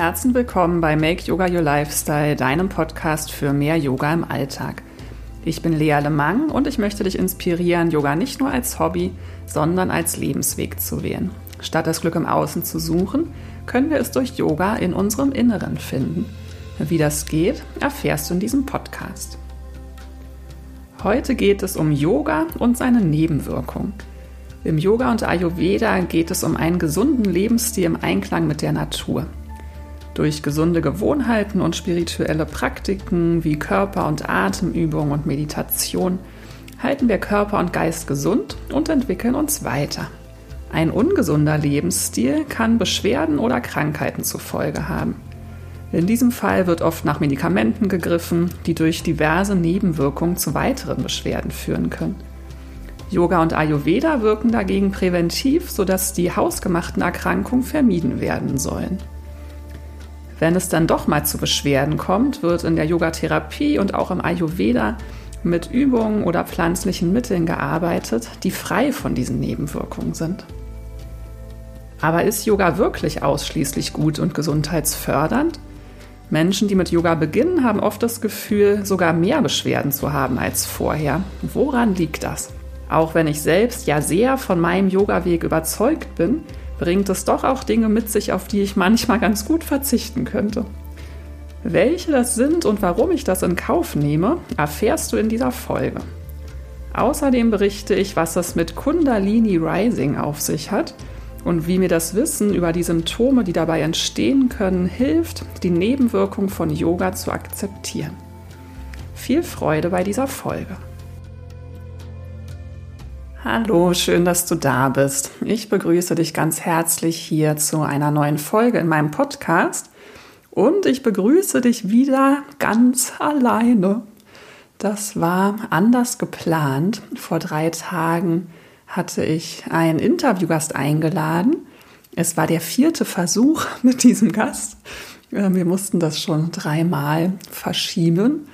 Herzen willkommen bei Make Yoga Your Lifestyle, deinem Podcast für mehr Yoga im Alltag. Ich bin Lea Lemang und ich möchte dich inspirieren, Yoga nicht nur als Hobby, sondern als Lebensweg zu wählen. Statt das Glück im Außen zu suchen, können wir es durch Yoga in unserem Inneren finden. Wie das geht, erfährst du in diesem Podcast. Heute geht es um Yoga und seine Nebenwirkungen. Im Yoga und Ayurveda geht es um einen gesunden Lebensstil im Einklang mit der Natur. Durch gesunde Gewohnheiten und spirituelle Praktiken wie Körper- und Atemübung und Meditation halten wir Körper und Geist gesund und entwickeln uns weiter. Ein ungesunder Lebensstil kann Beschwerden oder Krankheiten zur Folge haben. In diesem Fall wird oft nach Medikamenten gegriffen, die durch diverse Nebenwirkungen zu weiteren Beschwerden führen können. Yoga und Ayurveda wirken dagegen präventiv, sodass die hausgemachten Erkrankungen vermieden werden sollen. Wenn es dann doch mal zu Beschwerden kommt, wird in der Yogatherapie und auch im Ayurveda mit Übungen oder pflanzlichen Mitteln gearbeitet, die frei von diesen Nebenwirkungen sind. Aber ist Yoga wirklich ausschließlich gut und gesundheitsfördernd? Menschen, die mit Yoga beginnen, haben oft das Gefühl, sogar mehr Beschwerden zu haben als vorher. Woran liegt das? Auch wenn ich selbst ja sehr von meinem Yoga-Weg überzeugt bin, bringt es doch auch Dinge mit sich, auf die ich manchmal ganz gut verzichten könnte. Welche das sind und warum ich das in Kauf nehme, erfährst du in dieser Folge. Außerdem berichte ich, was es mit Kundalini Rising auf sich hat und wie mir das Wissen über die Symptome, die dabei entstehen können, hilft, die Nebenwirkung von Yoga zu akzeptieren. Viel Freude bei dieser Folge. Hallo, schön, dass du da bist. Ich begrüße dich ganz herzlich hier zu einer neuen Folge in meinem Podcast und ich begrüße dich wieder ganz alleine. Das war anders geplant. Vor drei Tagen hatte ich einen Interviewgast eingeladen. Es war der vierte Versuch mit diesem Gast. Wir mussten das schon dreimal verschieben.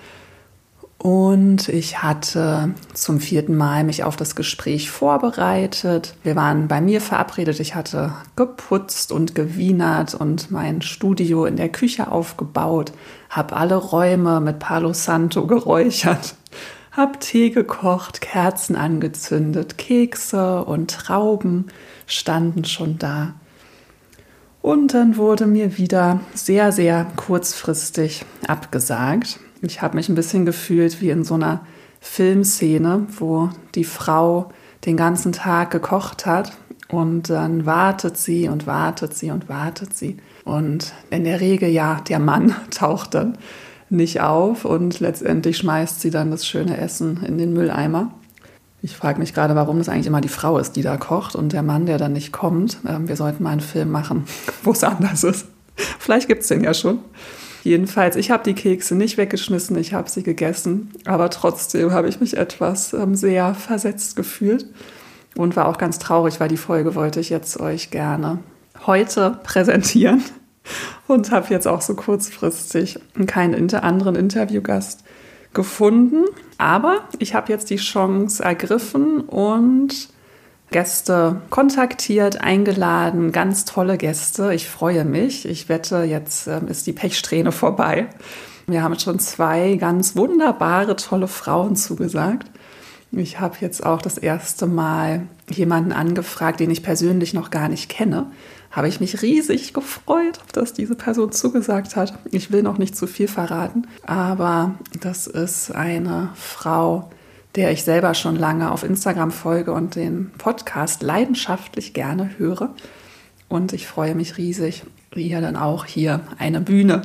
Und ich hatte zum vierten Mal mich auf das Gespräch vorbereitet. Wir waren bei mir verabredet. Ich hatte geputzt und gewienert und mein Studio in der Küche aufgebaut, habe alle Räume mit Palo Santo geräuchert, habe Tee gekocht, Kerzen angezündet, Kekse und Trauben standen schon da. Und dann wurde mir wieder sehr, sehr kurzfristig abgesagt. Ich habe mich ein bisschen gefühlt wie in so einer Filmszene, wo die Frau den ganzen Tag gekocht hat und dann wartet sie und wartet sie und wartet sie. Und in der Regel, ja, der Mann taucht dann nicht auf und letztendlich schmeißt sie dann das schöne Essen in den Mülleimer. Ich frage mich gerade, warum das eigentlich immer die Frau ist, die da kocht und der Mann, der dann nicht kommt. Ähm, wir sollten mal einen Film machen, wo es anders ist. Vielleicht gibt es den ja schon. Jedenfalls, ich habe die Kekse nicht weggeschmissen, ich habe sie gegessen, aber trotzdem habe ich mich etwas ähm, sehr versetzt gefühlt und war auch ganz traurig, weil die Folge wollte ich jetzt euch gerne heute präsentieren und habe jetzt auch so kurzfristig keinen inter anderen Interviewgast gefunden. Aber ich habe jetzt die Chance ergriffen und Gäste kontaktiert, eingeladen, ganz tolle Gäste. Ich freue mich. Ich wette, jetzt ähm, ist die Pechsträhne vorbei. Wir haben schon zwei ganz wunderbare, tolle Frauen zugesagt. Ich habe jetzt auch das erste Mal jemanden angefragt, den ich persönlich noch gar nicht kenne. Habe ich mich riesig gefreut, dass diese Person zugesagt hat. Ich will noch nicht zu viel verraten, aber das ist eine Frau, der ich selber schon lange auf Instagram folge und den Podcast leidenschaftlich gerne höre. Und ich freue mich riesig, ihr dann auch hier eine Bühne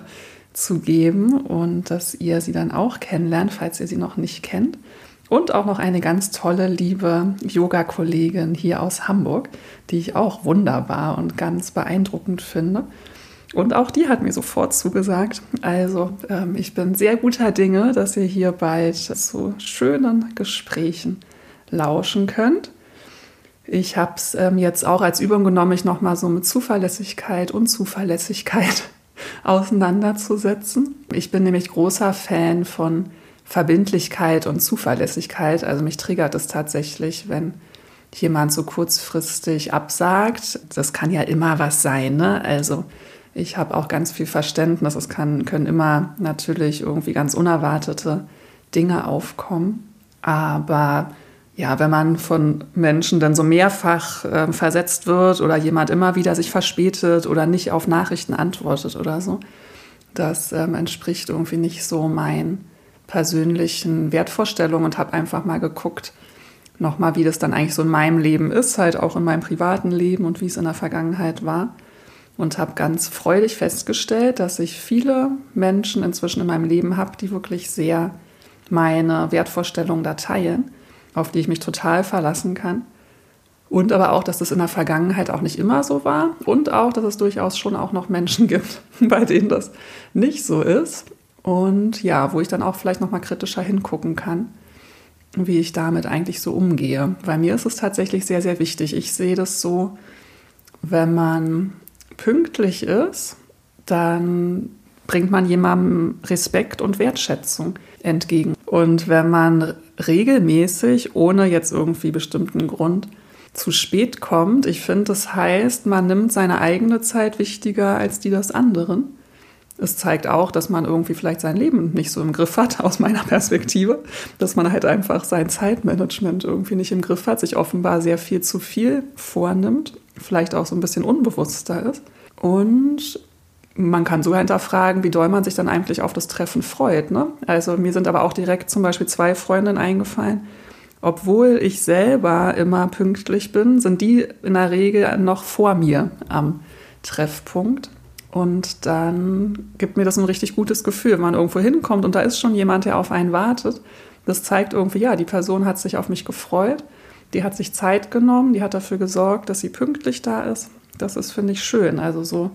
zu geben und dass ihr sie dann auch kennenlernt, falls ihr sie noch nicht kennt. Und auch noch eine ganz tolle, liebe Yoga-Kollegin hier aus Hamburg, die ich auch wunderbar und ganz beeindruckend finde. Und auch die hat mir sofort zugesagt. Also ähm, ich bin sehr guter Dinge, dass ihr hier bald zu schönen Gesprächen lauschen könnt. Ich habe es ähm, jetzt auch als Übung genommen, mich nochmal so mit Zuverlässigkeit und Zuverlässigkeit auseinanderzusetzen. Ich bin nämlich großer Fan von Verbindlichkeit und Zuverlässigkeit. Also mich triggert es tatsächlich, wenn jemand so kurzfristig absagt. Das kann ja immer was sein. Ne? Also Ich habe auch ganz viel Verständnis. Es kann, können immer natürlich irgendwie ganz unerwartete Dinge aufkommen. Aber ja, wenn man von Menschen dann so mehrfach äh, versetzt wird oder jemand immer wieder sich verspätet oder nicht auf Nachrichten antwortet oder so, das ähm, entspricht irgendwie nicht so meinen persönlichen Wertvorstellungen und habe einfach mal geguckt, nochmal, wie das dann eigentlich so in meinem Leben ist, halt auch in meinem privaten Leben und wie es in der Vergangenheit war. Und habe ganz freudig festgestellt, dass ich viele Menschen inzwischen in meinem Leben habe, die wirklich sehr meine Wertvorstellungen da teilen, auf die ich mich total verlassen kann. Und aber auch, dass das in der Vergangenheit auch nicht immer so war und auch, dass es durchaus schon auch noch Menschen gibt, bei denen das nicht so ist. Und ja, wo ich dann auch vielleicht noch mal kritischer hingucken kann, wie ich damit eigentlich so umgehe. Bei mir ist es tatsächlich sehr, sehr wichtig. Ich sehe das so, wenn man pünktlich ist, dann bringt man jemandem Respekt und Wertschätzung entgegen. Und wenn man regelmäßig, ohne jetzt irgendwie bestimmten Grund, zu spät kommt, ich finde, das heißt, man nimmt seine eigene Zeit wichtiger als die des anderen. Es zeigt auch, dass man irgendwie vielleicht sein Leben nicht so im Griff hat, aus meiner Perspektive. Dass man halt einfach sein Zeitmanagement irgendwie nicht im Griff hat, sich offenbar sehr viel zu viel vornimmt, vielleicht auch so ein bisschen unbewusster ist. Und man kann sogar hinterfragen, wie doll man sich dann eigentlich auf das Treffen freut. Ne? Also mir sind aber auch direkt zum Beispiel zwei Freundinnen eingefallen. Obwohl ich selber immer pünktlich bin, sind die in der Regel noch vor mir am Treffpunkt. Und dann gibt mir das ein richtig gutes Gefühl, wenn man irgendwo hinkommt und da ist schon jemand, der auf einen wartet. Das zeigt irgendwie, ja, die Person hat sich auf mich gefreut, die hat sich Zeit genommen, die hat dafür gesorgt, dass sie pünktlich da ist. Das ist, finde ich, schön. Also so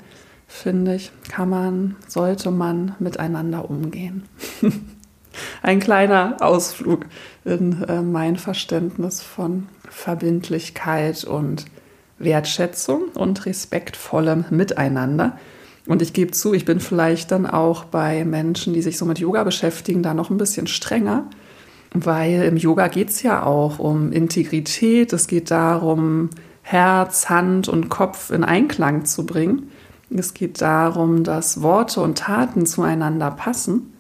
finde ich, kann man, sollte man miteinander umgehen. Ein kleiner Ausflug in äh, mein Verständnis von Verbindlichkeit und Wertschätzung und respektvollem Miteinander. Und ich gebe zu, ich bin vielleicht dann auch bei Menschen, die sich so mit Yoga beschäftigen, da noch ein bisschen strenger, weil im Yoga geht es ja auch um Integrität, es geht darum, Herz, Hand und Kopf in Einklang zu bringen. Es geht darum, dass Worte und Taten zueinander passen.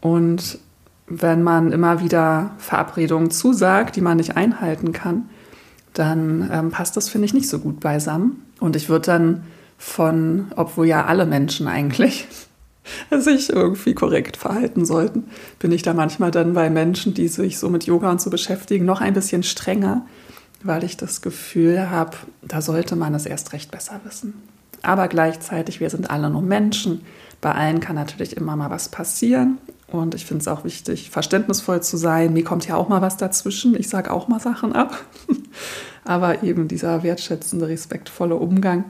Und wenn man immer wieder Verabredungen zusagt, die man nicht einhalten kann, dann ähm, passt das, finde ich, nicht so gut beisammen. Und ich würde dann von, obwohl ja alle Menschen eigentlich sich irgendwie korrekt verhalten sollten, bin ich da manchmal dann bei Menschen, die sich so mit Yoga und so beschäftigen, noch ein bisschen strenger, weil ich das Gefühl habe, da sollte man es erst recht besser wissen. Aber gleichzeitig, wir sind alle nur Menschen. Bei allen kann natürlich immer mal was passieren. Und ich finde es auch wichtig, verständnisvoll zu sein. Mir kommt ja auch mal was dazwischen. Ich sage auch mal Sachen ab. Aber eben dieser wertschätzende, respektvolle Umgang,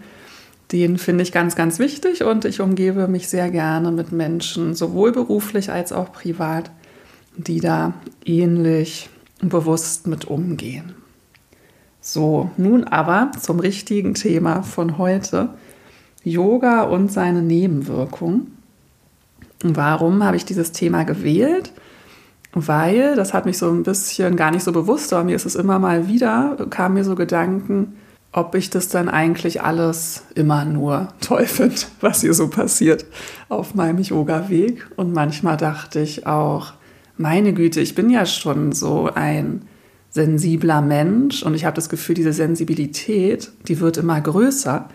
den finde ich ganz, ganz wichtig. Und ich umgebe mich sehr gerne mit Menschen, sowohl beruflich als auch privat, die da ähnlich bewusst mit umgehen. So, nun aber zum richtigen Thema von heute. Yoga und seine Nebenwirkungen. Warum habe ich dieses Thema gewählt? Weil, das hat mich so ein bisschen gar nicht so bewusst, aber mir ist es immer mal wieder, kamen mir so Gedanken, ob ich das dann eigentlich alles immer nur toll finde, was hier so passiert auf meinem Yoga-Weg. Und manchmal dachte ich auch, meine Güte, ich bin ja schon so ein sensibler Mensch und ich habe das Gefühl, diese Sensibilität, die wird immer größer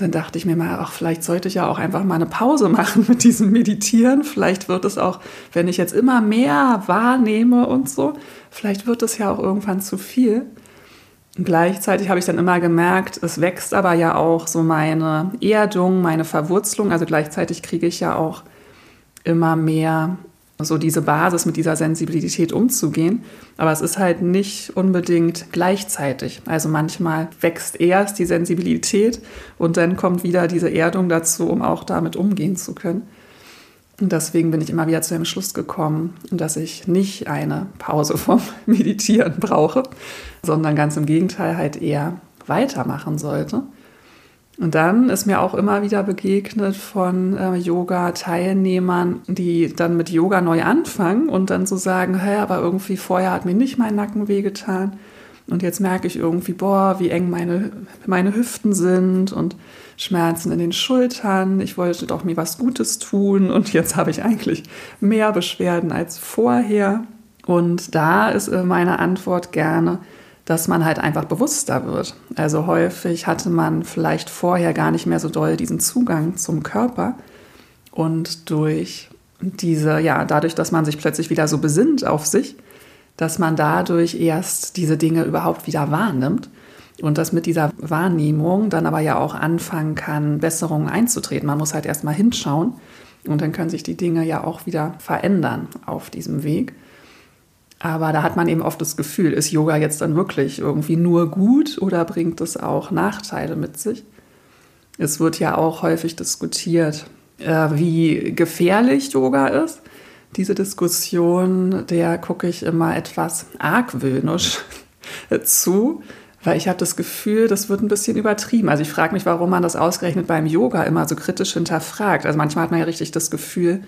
dann dachte ich mir mal, ach, vielleicht sollte ich ja auch einfach mal eine Pause machen mit diesem Meditieren. Vielleicht wird es auch, wenn ich jetzt immer mehr wahrnehme und so, vielleicht wird es ja auch irgendwann zu viel. Gleichzeitig habe ich dann immer gemerkt, es wächst aber ja auch so meine Erdung, meine Verwurzelung. Also gleichzeitig kriege ich ja auch immer mehr so diese Basis mit dieser Sensibilität umzugehen. Aber es ist halt nicht unbedingt gleichzeitig. Also manchmal wächst erst die Sensibilität und dann kommt wieder diese Erdung dazu, um auch damit umgehen zu können. Und deswegen bin ich immer wieder zu dem Schluss gekommen, dass ich nicht eine Pause vom Meditieren brauche, sondern ganz im Gegenteil halt eher weitermachen sollte. Und dann ist mir auch immer wieder begegnet von äh, Yoga-Teilnehmern, die dann mit Yoga neu anfangen und dann so sagen, hey, aber irgendwie vorher hat mir nicht mein Nacken wehgetan Und jetzt merke ich irgendwie, boah, wie eng meine, meine Hüften sind und Schmerzen in den Schultern. Ich wollte doch mir was Gutes tun und jetzt habe ich eigentlich mehr Beschwerden als vorher. Und da ist äh, meine Antwort gerne, dass man halt einfach bewusster wird. Also häufig hatte man vielleicht vorher gar nicht mehr so doll diesen Zugang zum Körper und durch diese, ja, dadurch, dass man sich plötzlich wieder so besinnt auf sich, dass man dadurch erst diese Dinge überhaupt wieder wahrnimmt und dass mit dieser Wahrnehmung dann aber ja auch anfangen kann, Besserungen einzutreten. Man muss halt erst mal hinschauen und dann können sich die Dinge ja auch wieder verändern auf diesem Weg. Aber da hat man eben oft das Gefühl, ist Yoga jetzt dann wirklich irgendwie nur gut oder bringt es auch Nachteile mit sich? Es wird ja auch häufig diskutiert, äh, wie gefährlich Yoga ist diese Diskussion, der gucke ich immer etwas argwöhnisch zu, weil ich habe das Gefühl, das wird ein bisschen übertrieben. Also ich frage mich, warum man das ausgerechnet beim Yoga immer so kritisch hinterfragt. Also manchmal hat man ja richtig das Gefühl,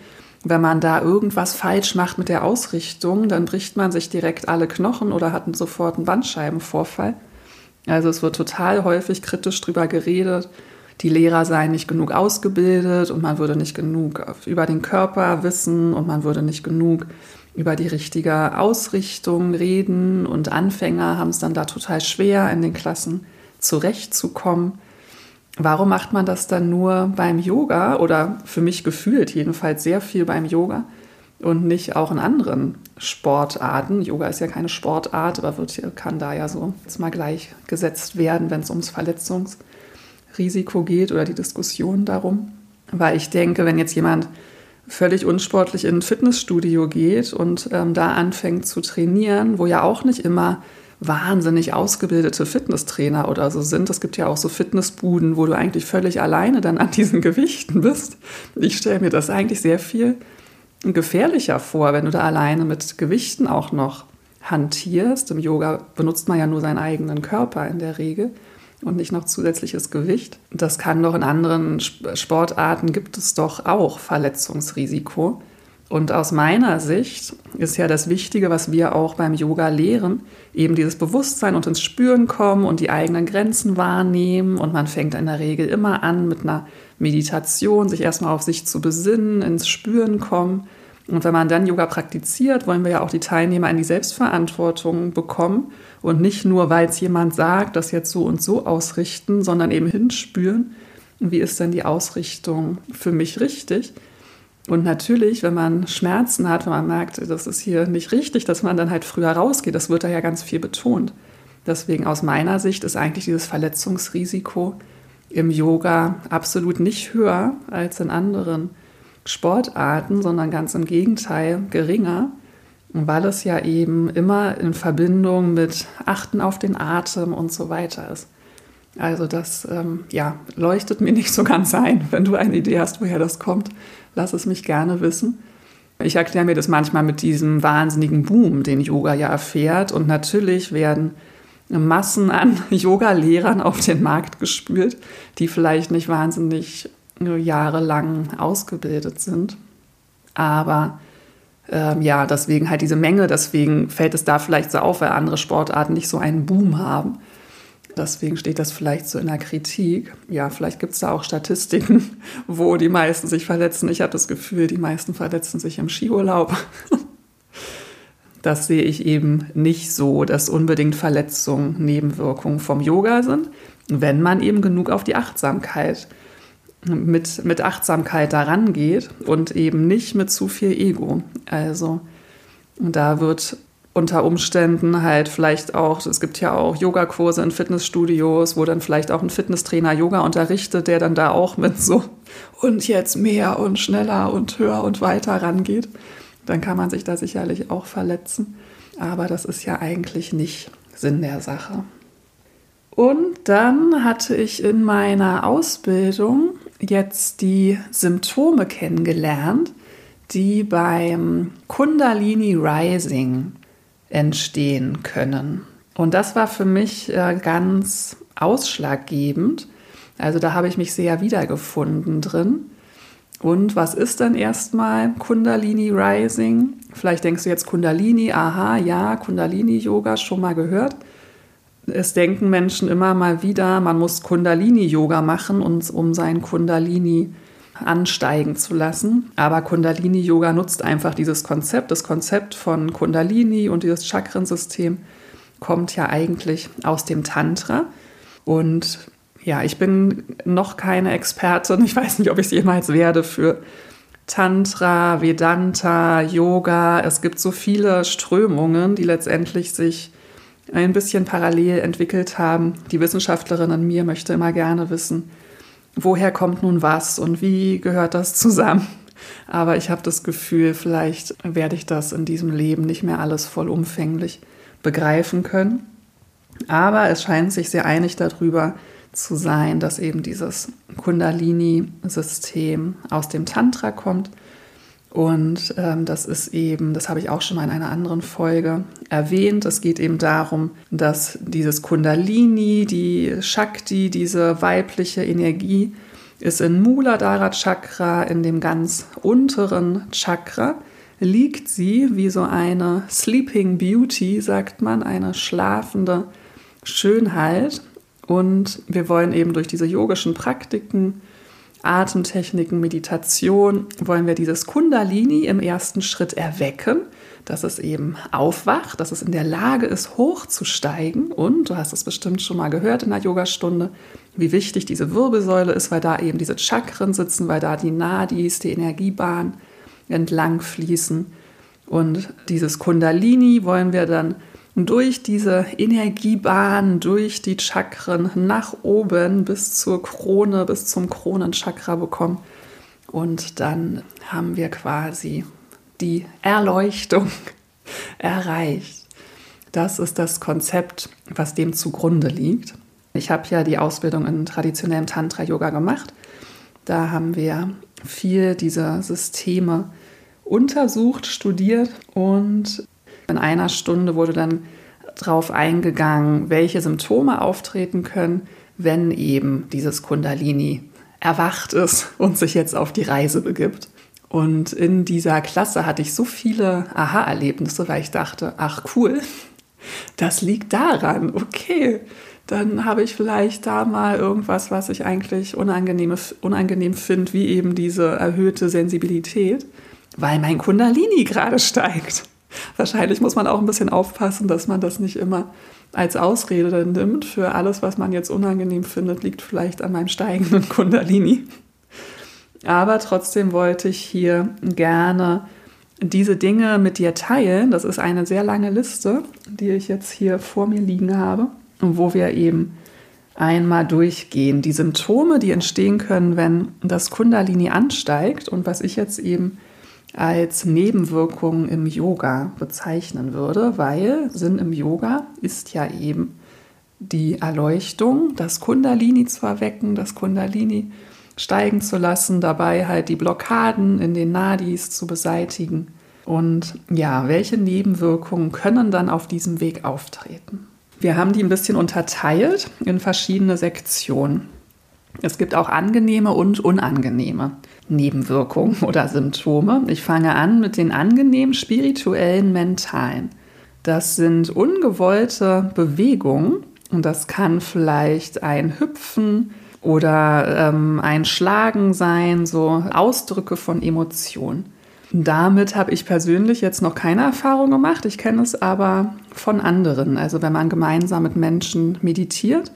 wenn man da irgendwas falsch macht mit der Ausrichtung, dann bricht man sich direkt alle Knochen oder hat sofort einen Bandscheibenvorfall. Also es wird total häufig kritisch drüber geredet, die Lehrer seien nicht genug ausgebildet und man würde nicht genug über den Körper wissen und man würde nicht genug über die richtige Ausrichtung reden und Anfänger haben es dann da total schwer, in den Klassen zurechtzukommen. Warum macht man das dann nur beim Yoga oder für mich gefühlt jedenfalls sehr viel beim Yoga und nicht auch in anderen Sportarten? Yoga ist ja keine Sportart, aber wird, kann da ja so jetzt mal gleichgesetzt werden, wenn es ums Verletzungs- Risiko geht oder die Diskussion darum. Weil ich denke, wenn jetzt jemand völlig unsportlich in ein Fitnessstudio geht und ähm, da anfängt zu trainieren, wo ja auch nicht immer wahnsinnig ausgebildete Fitnesstrainer oder so sind. Es gibt ja auch so Fitnessbuden, wo du eigentlich völlig alleine dann an diesen Gewichten bist. Ich stelle mir das eigentlich sehr viel gefährlicher vor, wenn du da alleine mit Gewichten auch noch hantierst. Im Yoga benutzt man ja nur seinen eigenen Körper in der Regel und nicht noch zusätzliches Gewicht. Das kann doch in anderen Sportarten gibt es doch auch Verletzungsrisiko. Und aus meiner Sicht ist ja das Wichtige, was wir auch beim Yoga lehren, eben dieses Bewusstsein und ins Spüren kommen und die eigenen Grenzen wahrnehmen. Und man fängt in der Regel immer an mit einer Meditation, sich erstmal auf sich zu besinnen, ins Spüren kommen. Und wenn man dann Yoga praktiziert, wollen wir ja auch die Teilnehmer in die Selbstverantwortung bekommen und nicht nur, weil es jemand sagt, das jetzt so und so ausrichten, sondern eben hinspüren, wie ist denn die Ausrichtung für mich richtig. Und natürlich, wenn man Schmerzen hat, wenn man merkt, das ist hier nicht richtig, dass man dann halt früher rausgeht, das wird da ja ganz viel betont. Deswegen aus meiner Sicht ist eigentlich dieses Verletzungsrisiko im Yoga absolut nicht höher als in anderen Sportarten, sondern ganz im Gegenteil geringer weil es ja eben immer in Verbindung mit Achten auf den Atem und so weiter ist. Also das ähm, ja, leuchtet mir nicht so ganz ein. Wenn du eine Idee hast, woher das kommt, lass es mich gerne wissen. Ich erkläre mir das manchmal mit diesem wahnsinnigen Boom, den Yoga ja erfährt. Und natürlich werden Massen an Yoga-Lehrern auf den Markt gespült, die vielleicht nicht wahnsinnig jahrelang ausgebildet sind. Aber ähm, ja, deswegen halt diese Menge, deswegen fällt es da vielleicht so auf, weil andere Sportarten nicht so einen Boom haben. Deswegen steht das vielleicht so in der Kritik. Ja, vielleicht gibt es da auch Statistiken, wo die meisten sich verletzen. Ich habe das Gefühl, die meisten verletzen sich im Skiurlaub. Das sehe ich eben nicht so, dass unbedingt Verletzungen Nebenwirkungen vom Yoga sind, wenn man eben genug auf die Achtsamkeit mit, mit Achtsamkeit daran geht und eben nicht mit zu viel Ego. Also da wird unter Umständen halt vielleicht auch, es gibt ja auch Yogakurse in Fitnessstudios, wo dann vielleicht auch ein Fitnesstrainer Yoga unterrichtet, der dann da auch mit so und jetzt mehr und schneller und höher und weiter rangeht. Dann kann man sich da sicherlich auch verletzen. Aber das ist ja eigentlich nicht Sinn der Sache. Und dann hatte ich in meiner Ausbildung jetzt die Symptome kennengelernt, die beim Kundalini Rising entstehen können. Und das war für mich äh, ganz ausschlaggebend. Also da habe ich mich sehr wiedergefunden drin. Und was ist dann erstmal Kundalini Rising? Vielleicht denkst du jetzt Kundalini, aha, ja, Kundalini Yoga schon mal gehört. Es denken Menschen immer mal wieder, man muss Kundalini-Yoga machen, um sein Kundalini ansteigen zu lassen. Aber Kundalini-Yoga nutzt einfach dieses Konzept. Das Konzept von Kundalini und dieses Chakrensystem kommt ja eigentlich aus dem Tantra. Und ja, ich bin noch keine Expertin. Ich weiß nicht, ob ich es jemals werde für Tantra, Vedanta, Yoga. Es gibt so viele Strömungen, die letztendlich sich ein bisschen parallel entwickelt haben. Die Wissenschaftlerin in mir möchte immer gerne wissen, woher kommt nun was und wie gehört das zusammen. Aber ich habe das Gefühl, vielleicht werde ich das in diesem Leben nicht mehr alles vollumfänglich begreifen können. Aber es scheint sich sehr einig darüber zu sein, dass eben dieses Kundalini-System aus dem Tantra kommt. Und ähm, das ist eben, das habe ich auch schon mal in einer anderen Folge erwähnt. Es geht eben darum, dass dieses Kundalini, die Shakti, diese weibliche Energie, ist in Muladhara Chakra, in dem ganz unteren Chakra, liegt sie wie so eine Sleeping Beauty, sagt man, eine schlafende Schönheit. Und wir wollen eben durch diese yogischen Praktiken, Atemtechniken, Meditation, wollen wir dieses Kundalini im ersten Schritt erwecken, dass es eben aufwacht, dass es in der Lage ist, hochzusteigen. Und du hast es bestimmt schon mal gehört in der Yogastunde, wie wichtig diese Wirbelsäule ist, weil da eben diese Chakren sitzen, weil da die Nadis, die Energiebahn entlang fließen. Und dieses Kundalini wollen wir dann durch diese Energiebahn, durch die Chakren nach oben bis zur Krone, bis zum Kronenchakra bekommen. Und dann haben wir quasi die Erleuchtung erreicht. Das ist das Konzept, was dem zugrunde liegt. Ich habe ja die Ausbildung in traditionellem Tantra-Yoga gemacht. Da haben wir viel dieser Systeme untersucht, studiert und in einer Stunde wurde dann darauf eingegangen, welche Symptome auftreten können, wenn eben dieses Kundalini erwacht ist und sich jetzt auf die Reise begibt. Und in dieser Klasse hatte ich so viele Aha-Erlebnisse, weil ich dachte, ach cool, das liegt daran, okay, dann habe ich vielleicht da mal irgendwas, was ich eigentlich unangenehm, unangenehm finde, wie eben diese erhöhte Sensibilität, weil mein Kundalini gerade steigt. Wahrscheinlich muss man auch ein bisschen aufpassen, dass man das nicht immer als Ausrede nimmt für alles, was man jetzt unangenehm findet, liegt vielleicht an meinem steigenden Kundalini. Aber trotzdem wollte ich hier gerne diese Dinge mit dir teilen. Das ist eine sehr lange Liste, die ich jetzt hier vor mir liegen habe, wo wir eben einmal durchgehen. Die Symptome, die entstehen können, wenn das Kundalini ansteigt und was ich jetzt eben als Nebenwirkung im Yoga bezeichnen würde, weil Sinn im Yoga ist ja eben die Erleuchtung, das Kundalini zu erwecken, das Kundalini steigen zu lassen, dabei halt die Blockaden in den Nadis zu beseitigen. Und ja, welche Nebenwirkungen können dann auf diesem Weg auftreten? Wir haben die ein bisschen unterteilt in verschiedene Sektionen. Es gibt auch angenehme und unangenehme Nebenwirkungen oder Symptome. Ich fange an mit den angenehmen spirituellen, mentalen. Das sind ungewollte Bewegungen und das kann vielleicht ein Hüpfen oder ähm, ein Schlagen sein, so Ausdrücke von Emotionen. Damit habe ich persönlich jetzt noch keine Erfahrung gemacht. Ich kenne es aber von anderen. Also wenn man gemeinsam mit Menschen meditiert,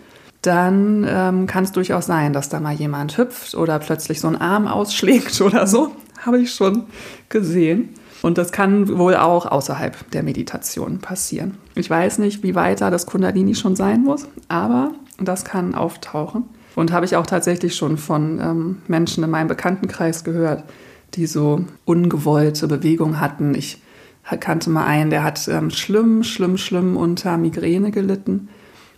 dann ähm, kann es durchaus sein, dass da mal jemand hüpft oder plötzlich so einen Arm ausschlägt oder so. Habe ich schon gesehen. Und das kann wohl auch außerhalb der Meditation passieren. Ich weiß nicht, wie weit da das Kundalini schon sein muss, aber das kann auftauchen. Und habe ich auch tatsächlich schon von ähm, Menschen in meinem Bekanntenkreis gehört, die so ungewollte Bewegungen hatten. Ich kannte mal einen, der hat ähm, schlimm, schlimm, schlimm unter Migräne gelitten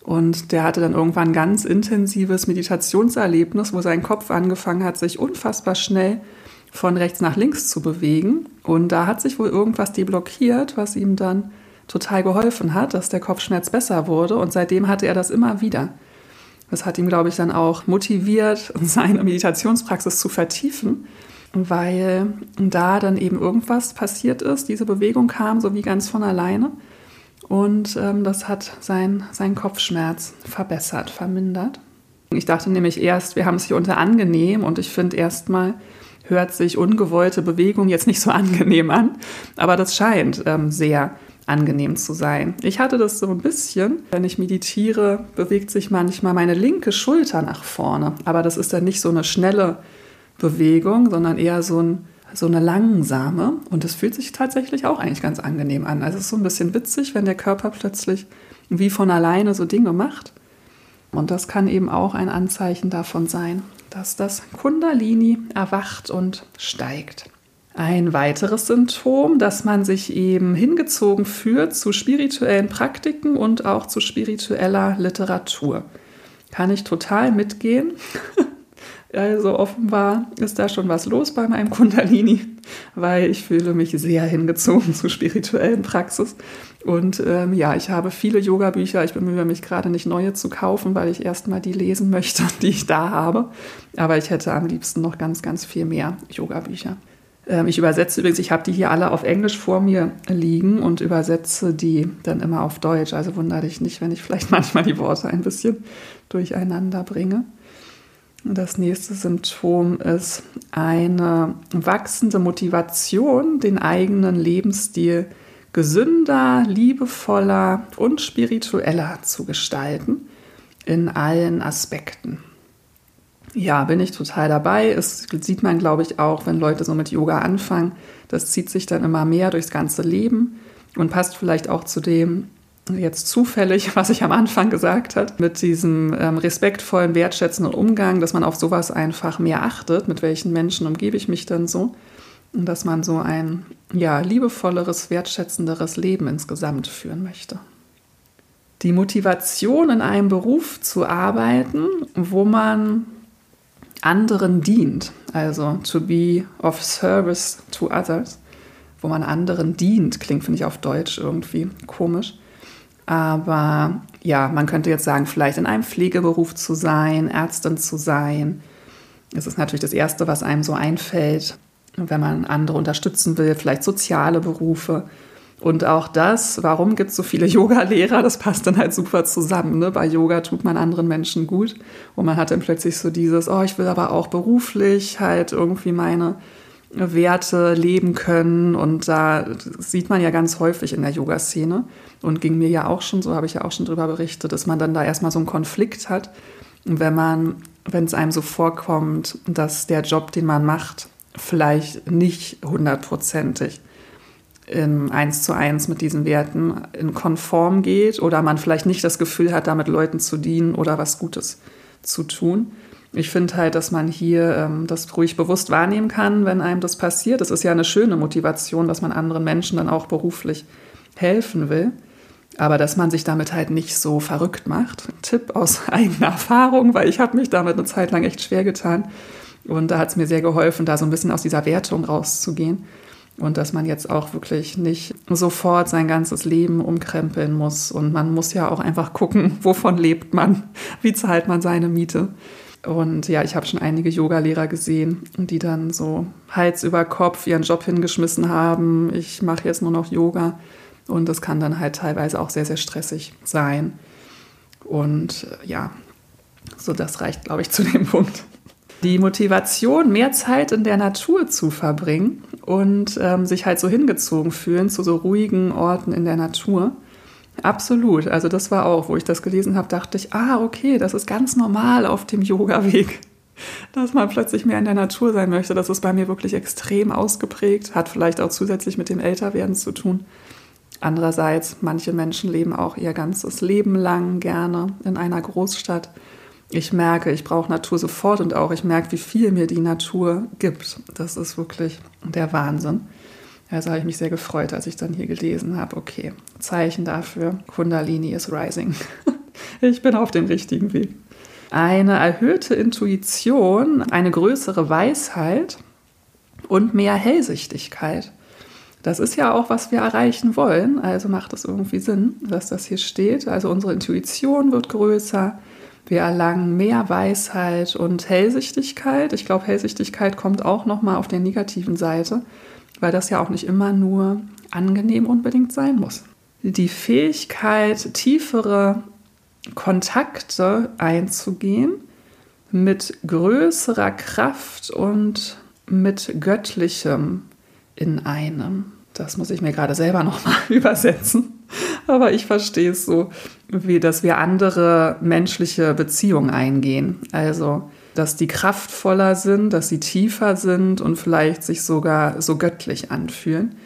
und der hatte dann irgendwann ein ganz intensives Meditationserlebnis, wo sein Kopf angefangen hat, sich unfassbar schnell von rechts nach links zu bewegen. Und da hat sich wohl irgendwas deblockiert, was ihm dann total geholfen hat, dass der Kopfschmerz besser wurde. Und seitdem hatte er das immer wieder. Das hat ihn, glaube ich, dann auch motiviert, seine Meditationspraxis zu vertiefen, weil da dann eben irgendwas passiert ist. Diese Bewegung kam so wie ganz von alleine. Und ähm, das hat sein, seinen Kopfschmerz verbessert, vermindert. Ich dachte nämlich erst, wir haben es hier unter angenehm und ich finde erstmal hört sich ungewollte Bewegung jetzt nicht so angenehm an, aber das scheint ähm, sehr angenehm zu sein. Ich hatte das so ein bisschen, wenn ich meditiere, bewegt sich manchmal meine linke Schulter nach vorne, aber das ist dann nicht so eine schnelle Bewegung, sondern eher so, ein, so eine langsame und es fühlt sich tatsächlich auch eigentlich ganz angenehm an. Also es ist so ein bisschen witzig, wenn der Körper plötzlich wie von alleine so Dinge macht. Und das kann eben auch ein Anzeichen davon sein, dass das Kundalini erwacht und steigt. Ein weiteres Symptom, dass man sich eben hingezogen fühlt zu spirituellen Praktiken und auch zu spiritueller Literatur. Kann ich total mitgehen. Also offenbar ist da schon was los bei meinem Kundalini, weil ich fühle mich sehr hingezogen zur spirituellen Praxis. Und ähm, ja, ich habe viele Yoga-Bücher. Ich bemühe mich gerade nicht neue zu kaufen, weil ich erstmal die lesen möchte, die ich da habe. Aber ich hätte am liebsten noch ganz, ganz viel mehr Yoga-Bücher. Ähm, ich übersetze übrigens, ich habe die hier alle auf Englisch vor mir liegen und übersetze die dann immer auf Deutsch. Also wundere dich nicht, wenn ich vielleicht manchmal die Worte ein bisschen durcheinander bringe. Das nächste Symptom ist eine wachsende Motivation, den eigenen Lebensstil gesünder, liebevoller und spiritueller zu gestalten in allen Aspekten. Ja, bin ich total dabei. Es sieht man, glaube ich, auch, wenn Leute so mit Yoga anfangen. Das zieht sich dann immer mehr durchs ganze Leben und passt vielleicht auch zu dem, jetzt zufällig, was ich am Anfang gesagt habe, mit diesem ähm, respektvollen, wertschätzenden Umgang, dass man auf sowas einfach mehr achtet, mit welchen Menschen umgebe ich mich dann so. Und dass man so ein ja, liebevolleres, wertschätzenderes Leben insgesamt führen möchte. Die Motivation, in einem Beruf zu arbeiten, wo man anderen dient, also to be of service to others, wo man anderen dient, klingt, finde ich, auf Deutsch irgendwie komisch. Aber ja, man könnte jetzt sagen, vielleicht in einem Pflegeberuf zu sein, Ärztin zu sein. Das ist natürlich das Erste, was einem so einfällt, wenn man andere unterstützen will, vielleicht soziale Berufe. Und auch das, warum gibt es so viele Yoga-Lehrer, das passt dann halt super zusammen. Ne? Bei Yoga tut man anderen Menschen gut und man hat dann plötzlich so dieses, oh, ich will aber auch beruflich halt irgendwie meine Werte leben können. Und da sieht man ja ganz häufig in der Yoga-Szene und ging mir ja auch schon so, habe ich ja auch schon drüber berichtet, dass man dann da erstmal so einen Konflikt hat, wenn man, wenn es einem so vorkommt, dass der Job, den man macht, vielleicht nicht hundertprozentig in eins zu eins mit diesen Werten in konform geht oder man vielleicht nicht das Gefühl hat, damit Leuten zu dienen oder was Gutes zu tun ich finde halt, dass man hier ähm, das ruhig bewusst wahrnehmen kann, wenn einem das passiert. Das ist ja eine schöne Motivation, dass man anderen Menschen dann auch beruflich helfen will. Aber dass man sich damit halt nicht so verrückt macht. Tipp aus eigener Erfahrung, weil ich habe mich damit eine Zeit lang echt schwer getan. Und da hat es mir sehr geholfen, da so ein bisschen aus dieser Wertung rauszugehen. Und dass man jetzt auch wirklich nicht sofort sein ganzes Leben umkrempeln muss. Und man muss ja auch einfach gucken, wovon lebt man, wie zahlt man seine Miete. Und ja, ich habe schon einige Yogalehrer gesehen, die dann so Hals über Kopf ihren Job hingeschmissen haben. Ich mache jetzt nur noch Yoga. Und das kann dann halt teilweise auch sehr, sehr stressig sein. Und äh, ja, so das reicht, glaube ich, zu dem Punkt. Die Motivation, mehr Zeit in der Natur zu verbringen und ähm, sich halt so hingezogen fühlen zu so ruhigen Orten in der Natur Absolut. Also das war auch, wo ich das gelesen habe, dachte ich, ah, okay, das ist ganz normal auf dem Yoga-Weg, dass man plötzlich mehr in der Natur sein möchte. Das ist bei mir wirklich extrem ausgeprägt, hat vielleicht auch zusätzlich mit dem Älterwerden zu tun. Andererseits, manche Menschen leben auch ihr ganzes Leben lang gerne in einer Großstadt. Ich merke, ich brauche Natur sofort und auch ich merke, wie viel mir die Natur gibt. Das ist wirklich der Wahnsinn. Also habe ich mich sehr gefreut, als ich dann hier gelesen habe, okay, Zeichen dafür, Kundalini is rising. ich bin auf dem richtigen Weg. Eine erhöhte Intuition, eine größere Weisheit und mehr Hellsichtigkeit. Das ist ja auch, was wir erreichen wollen. Also macht es irgendwie Sinn, dass das hier steht. Also unsere Intuition wird größer. Wir erlangen mehr Weisheit und Hellsichtigkeit. Ich glaube, Hellsichtigkeit kommt auch noch mal auf der negativen Seite weil das ja auch nicht immer nur angenehm unbedingt sein muss. die Fähigkeit, tiefere Kontakte einzugehen mit größerer Kraft und mit Göttlichem in einem. Das muss ich mir gerade selber nochmal übersetzen. Aber ich verstehe es so, wie dass wir andere menschliche Beziehungen eingehen. Also, dass die kraftvoller sind, dass sie tiefer sind und vielleicht sich sogar so göttlich anfühlen.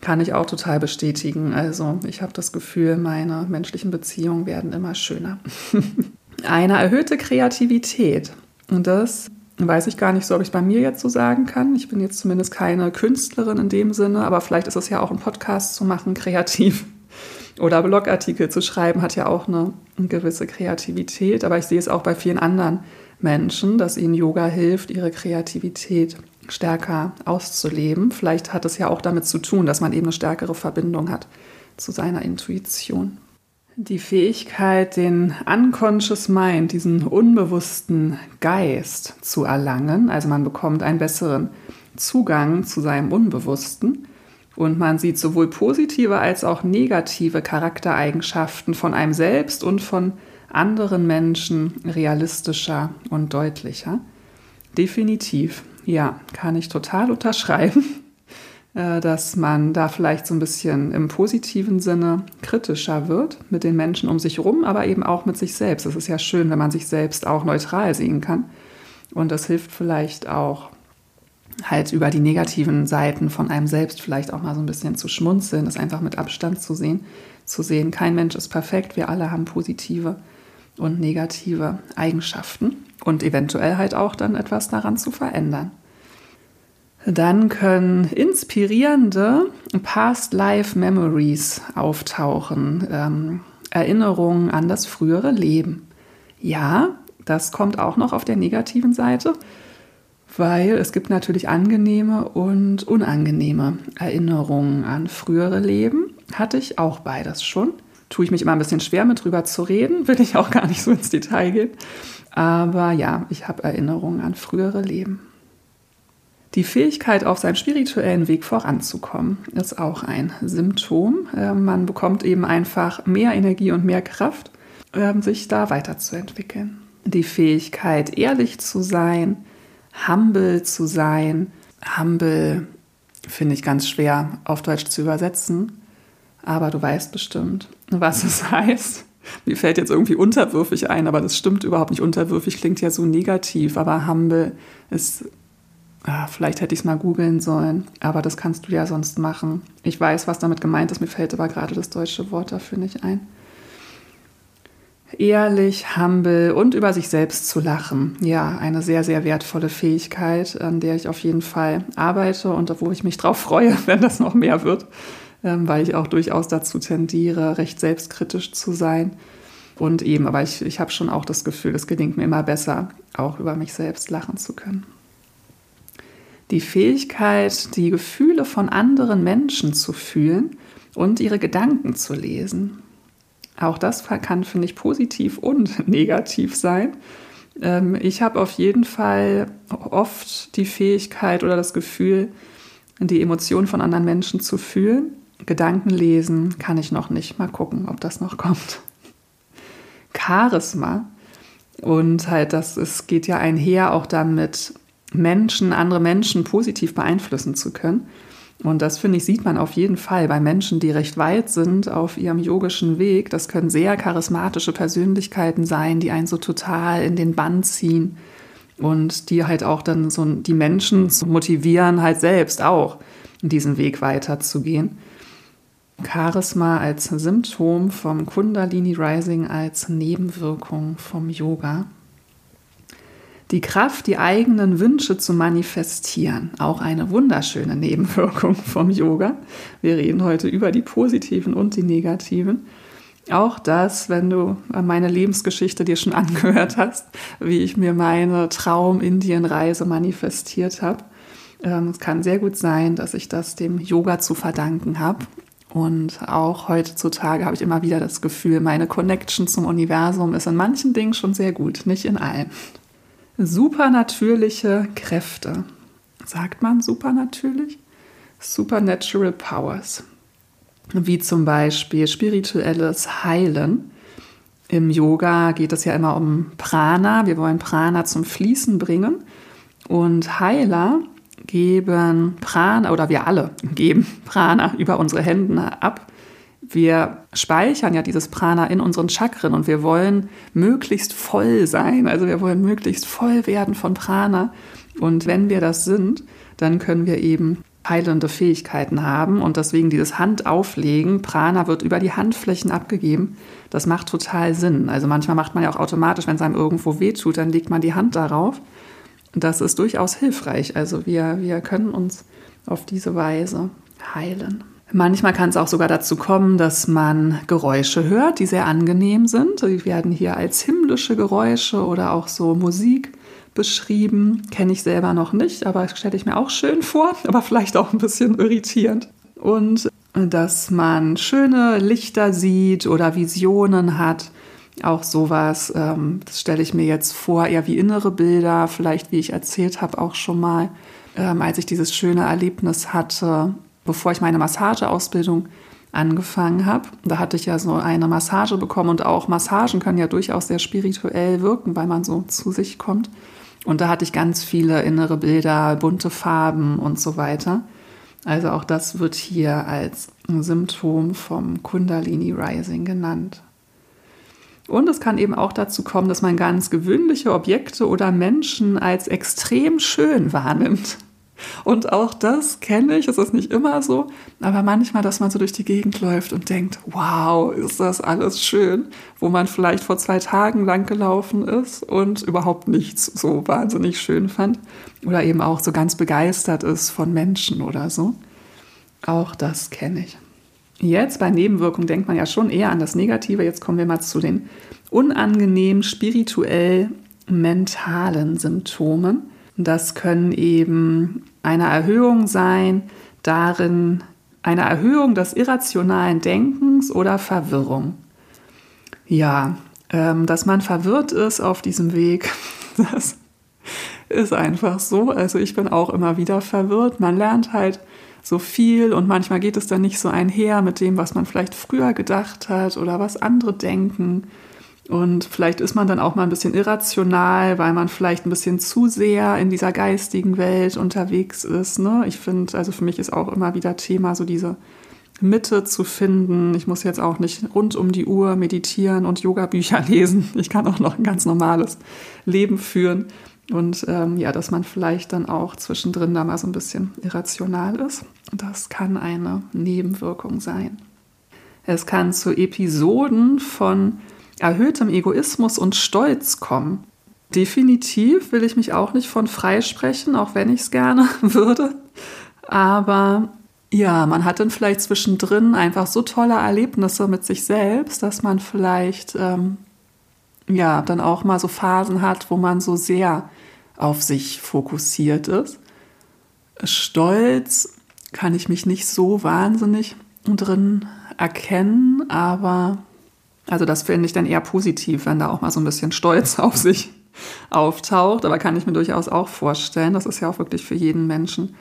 Kann ich auch total bestätigen. Also, ich habe das Gefühl, meine menschlichen Beziehungen werden immer schöner. Eine erhöhte Kreativität. Und das weiß ich gar nicht so, ob ich bei mir jetzt so sagen kann. Ich bin jetzt zumindest keine Künstlerin in dem Sinne, aber vielleicht ist es ja auch ein Podcast zu machen, kreativ. Oder Blogartikel zu schreiben, hat ja auch eine, eine gewisse Kreativität. Aber ich sehe es auch bei vielen anderen Menschen, dass ihnen Yoga hilft, ihre Kreativität stärker auszuleben. Vielleicht hat es ja auch damit zu tun, dass man eben eine stärkere Verbindung hat zu seiner Intuition. Die Fähigkeit, den unconscious mind, diesen unbewussten Geist zu erlangen, also man bekommt einen besseren Zugang zu seinem Unbewussten und man sieht sowohl positive als auch negative Charaktereigenschaften von einem selbst und von Menschen realistischer und deutlicher. Definitiv, ja, kann ich total unterschreiben. Äh, dass man da vielleicht so ein bisschen im positiven Sinne kritischer wird mit den Menschen um sich herum, aber eben auch mit sich selbst. Es ist ja schön, wenn man sich selbst auch neutral sehen kann. Und das hilft vielleicht auch halt über die negativen Seiten von einem selbst vielleicht auch mal so ein bisschen zu schmunzeln, das einfach mit Abstand zu sehen, zu sehen, kein Mensch ist perfekt, wir alle haben positive und negative Eigenschaften und eventuell halt auch dann etwas daran zu verändern. Dann können inspirierende Past Life Memories auftauchen, ähm, Erinnerungen an das frühere Leben. Ja, das kommt auch noch auf der negativen Seite, weil es gibt natürlich angenehme und unangenehme Erinnerungen an frühere Leben. Hatte ich auch beides schon. Tue ich mich immer ein bisschen schwer mit drüber zu reden, will ich auch gar nicht so ins Detail gehen. Aber ja, ich habe Erinnerungen an frühere Leben. Die Fähigkeit, auf seinem spirituellen Weg voranzukommen, ist auch ein Symptom. Ähm, man bekommt eben einfach mehr Energie und mehr Kraft, ähm, sich da weiterzuentwickeln. Die Fähigkeit, ehrlich zu sein, humble zu sein. Humble finde ich ganz schwer auf Deutsch zu übersetzen, aber du weißt bestimmt, was es heißt. Mir fällt jetzt irgendwie unterwürfig ein, aber das stimmt überhaupt nicht. Unterwürfig klingt ja so negativ, aber humble ist Ah, vielleicht hätte ich es mal googeln sollen, aber das kannst du ja sonst machen. Ich weiß, was damit gemeint ist, mir fällt aber gerade das deutsche Wort dafür nicht ein. Ehrlich, humble und über sich selbst zu lachen. Ja, eine sehr, sehr wertvolle Fähigkeit, an der ich auf jeden Fall arbeite und wo ich mich drauf freue, wenn das noch mehr wird, weil ich auch durchaus dazu tendiere, recht selbstkritisch zu sein. Und eben, aber ich, ich habe schon auch das Gefühl, es gelingt mir immer besser, auch über mich selbst lachen zu können die Fähigkeit, die Gefühle von anderen Menschen zu fühlen und ihre Gedanken zu lesen. Auch das kann, finde ich, positiv und negativ sein. Ähm, ich habe auf jeden Fall oft die Fähigkeit oder das Gefühl, die Emotionen von anderen Menschen zu fühlen. Gedanken lesen kann ich noch nicht. Mal gucken, ob das noch kommt. Charisma. Und halt, das es geht ja einher auch dann mit Menschen, andere Menschen positiv beeinflussen zu können. Und das finde ich, sieht man auf jeden Fall bei Menschen, die recht weit sind auf ihrem yogischen Weg. Das können sehr charismatische Persönlichkeiten sein, die einen so total in den Bann ziehen und die halt auch dann so die Menschen zu motivieren, halt selbst auch diesen Weg weiterzugehen. Charisma als Symptom vom Kundalini Rising als Nebenwirkung vom Yoga die Kraft, die eigenen Wünsche zu manifestieren. Auch eine wunderschöne Nebenwirkung vom Yoga. Wir reden heute über die positiven und die negativen. Auch das, wenn du meine Lebensgeschichte dir schon angehört hast, wie ich mir meine Traum-Indien-Reise manifestiert habe. Ähm, es kann sehr gut sein, dass ich das dem Yoga zu verdanken habe. Und auch heutzutage habe ich immer wieder das Gefühl, meine Connection zum Universum ist in manchen Dingen schon sehr gut, nicht in allen supernatürliche Kräfte. Sagt man supernatürlich? Supernatural Powers. wie zum Beispiel spirituelles Heilen. Im Yoga geht es ja immer um Prana. Wir wollen Prana zum Fließen bringen. Und Heiler geben Prana, oder wir alle geben Prana über unsere Hände ab. Wir speichern ja dieses Prana in unseren Chakren und wir wollen möglichst voll sein. Also wir wollen möglichst voll werden von Prana. Und wenn wir das sind, dann können wir eben heilende Fähigkeiten haben und deswegen dieses Handauflegen, Prana wird über die Handflächen abgegeben. Das macht total Sinn. Also manchmal macht man ja auch automatisch, wenn es einem irgendwo wehtut, dann legt man die Hand darauf. Das ist durchaus hilfreich. Also wir, wir können uns auf diese Weise heilen. Manchmal kann es auch sogar dazu kommen, dass man Geräusche hört, die sehr angenehm sind. Die werden hier als himmlische Geräusche oder auch so Musik beschrieben. Kenne ich selber noch nicht, aber stelle ich mir auch schön vor, aber vielleicht auch ein bisschen irritierend. Und dass man schöne Lichter sieht oder Visionen hat. Auch sowas, ähm, das stelle ich mir jetzt vor, eher wie innere Bilder, vielleicht wie ich erzählt habe auch schon mal, ähm, als ich dieses schöne Erlebnis hatte, bevor ich meine Massageausbildung angefangen habe. Da hatte ich ja so eine Massage bekommen und auch Massagen können ja durchaus sehr spirituell wirken, weil man so zu sich kommt. Und da hatte ich ganz viele innere Bilder, bunte Farben und so weiter. Also auch das wird hier als Symptom vom Kundalini Rising genannt. Und es kann eben auch dazu kommen, dass man ganz gewöhnliche Objekte oder Menschen als extrem schön wahrnimmt. Und auch das kenne ich, es ist nicht immer so, aber manchmal, dass man so durch die Gegend läuft und denkt, wow, ist das alles schön, wo man vielleicht vor zwei Tagen lang gelaufen ist und überhaupt nichts so wahnsinnig schön fand oder eben auch so ganz begeistert ist von Menschen oder so. Auch das kenne ich. Jetzt bei Nebenwirkungen denkt man ja schon eher an das Negative. Jetzt kommen wir mal zu den unangenehmen spirituell mentalen Symptomen. Das können eben eine Erhöhung sein, darin eine Erhöhung des irrationalen Denkens oder Verwirrung. Ja, ähm, dass man verwirrt ist auf diesem Weg, das ist einfach so. Also ich bin auch immer wieder verwirrt. Man lernt halt so viel und manchmal geht es dann nicht so einher mit dem, was man vielleicht früher gedacht hat oder was andere denken. Und vielleicht ist man dann auch mal ein bisschen irrational, weil man vielleicht ein bisschen zu sehr in dieser geistigen Welt unterwegs ist. Ne? Ich finde, also für mich ist auch immer wieder Thema, so diese Mitte zu finden. Ich muss jetzt auch nicht rund um die Uhr meditieren und Yoga-Bücher lesen. Ich kann auch noch ein ganz normales Leben führen. Und ähm, ja, dass man vielleicht dann auch zwischendrin da mal so ein bisschen irrational ist. Das kann eine Nebenwirkung sein. Es kann zu Episoden von erhöhtem Egoismus und Stolz kommen. Definitiv will ich mich auch nicht von freisprechen, auch wenn ich es gerne würde. Aber ja, man hat dann vielleicht zwischendrin einfach so tolle Erlebnisse mit sich selbst, dass man vielleicht ähm, ja dann auch mal so Phasen hat, wo man so sehr auf sich fokussiert ist. Stolz kann ich mich nicht so wahnsinnig drin erkennen, aber also das finde ich dann eher positiv, wenn da auch mal so ein bisschen Stolz auf sich auftaucht. Aber kann ich mir durchaus auch vorstellen. Das ist ja auch wirklich für jeden Menschen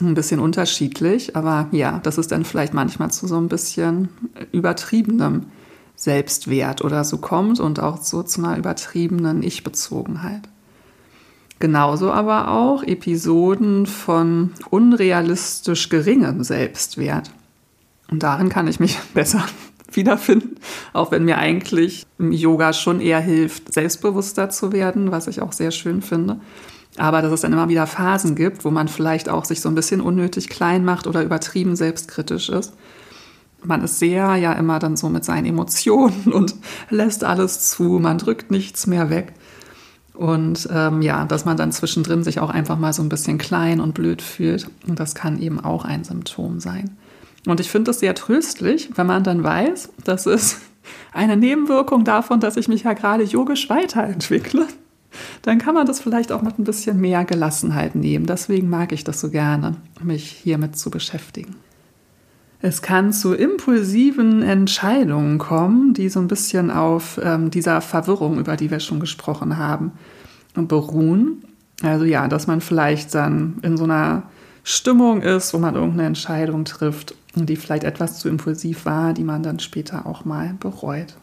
ein bisschen unterschiedlich. Aber ja, das ist dann vielleicht manchmal zu so ein bisschen übertriebenem Selbstwert oder so kommt und auch so zu einer übertriebenen Ich-Bezogenheit. Genauso aber auch Episoden von unrealistisch geringem Selbstwert. Und darin kann ich mich besser wiederfinden, auch wenn mir eigentlich Yoga schon eher hilft, selbstbewusster zu werden, was ich auch sehr schön finde. Aber dass es dann immer wieder Phasen gibt, wo man vielleicht auch sich so ein bisschen unnötig klein macht oder übertrieben selbstkritisch ist. Man ist sehr ja immer dann so mit seinen Emotionen und lässt alles zu, man drückt nichts mehr weg. Und ähm, ja, dass man dann zwischendrin sich auch einfach mal so ein bisschen klein und blöd fühlt. Und das kann eben auch ein Symptom sein. Und ich finde es sehr tröstlich, wenn man dann weiß, das ist eine Nebenwirkung davon, dass ich mich ja gerade yogisch weiterentwickle. Dann kann man das vielleicht auch mit ein bisschen mehr Gelassenheit nehmen. Deswegen mag ich das so gerne, mich hiermit zu beschäftigen. Es kann zu impulsiven Entscheidungen kommen, die so ein bisschen auf ähm, dieser Verwirrung, über die wir schon gesprochen haben, beruhen. Also ja, dass man vielleicht dann in so einer Stimmung ist, wo man irgendeine Entscheidung trifft die vielleicht etwas zu impulsiv war, die man dann später auch mal bereut.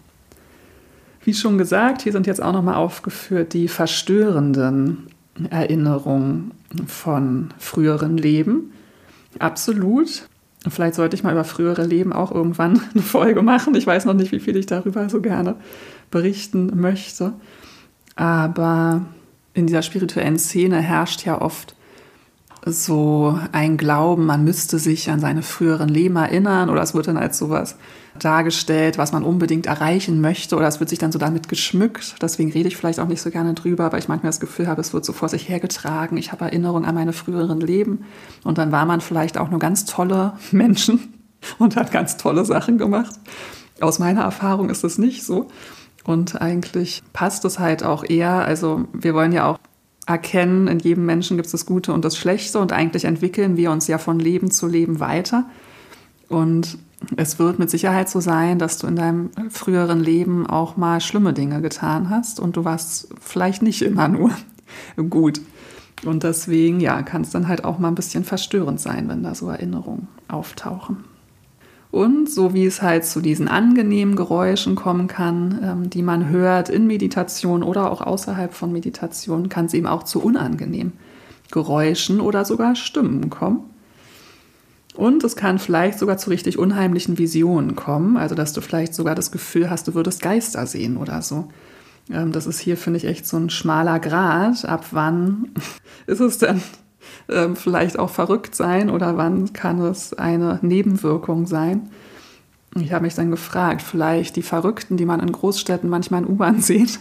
Wie schon gesagt, hier sind jetzt auch nochmal aufgeführt die verstörenden Erinnerungen von früheren Leben. Absolut. Vielleicht sollte ich mal über frühere Leben auch irgendwann eine Folge machen. Ich weiß noch nicht, wie viel ich darüber so gerne berichten möchte. Aber in dieser spirituellen Szene herrscht ja oft so ein Glauben, man müsste sich an seine früheren Leben erinnern oder es wird dann als sowas dargestellt, was man unbedingt erreichen möchte oder es wird sich dann so damit geschmückt. Deswegen rede ich vielleicht auch nicht so gerne drüber, weil ich manchmal das Gefühl habe, es wird so vor sich hergetragen. Ich habe Erinnerungen an meine früheren Leben und dann war man vielleicht auch nur ganz tolle Menschen und hat ganz tolle Sachen gemacht. Aus meiner Erfahrung ist es nicht so. Und eigentlich passt es halt auch eher. Also wir wollen ja auch erkennen, in jedem Menschen gibt es das Gute und das Schlechte und eigentlich entwickeln wir uns ja von Leben zu Leben weiter. Und es wird mit Sicherheit so sein, dass du in deinem früheren Leben auch mal schlimme Dinge getan hast und du warst vielleicht nicht immer nur gut. Und deswegen, ja, kann es dann halt auch mal ein bisschen verstörend sein, wenn da so Erinnerungen auftauchen. Und so wie es halt zu diesen angenehmen Geräuschen kommen kann, ähm, die man hört in Meditation oder auch außerhalb von Meditation, kann es eben auch zu unangenehmen Geräuschen oder sogar Stimmen kommen. Und es kann vielleicht sogar zu richtig unheimlichen Visionen kommen, also dass du vielleicht sogar das Gefühl hast, du würdest Geister sehen oder so. Ähm, das ist hier, finde ich, echt so ein schmaler Grad. Ab wann ist es denn ähm, vielleicht auch verrückt sein oder wann kann es eine Nebenwirkung sein? Ich habe mich dann gefragt, vielleicht die Verrückten, die man in Großstädten manchmal in U-Bahn sieht,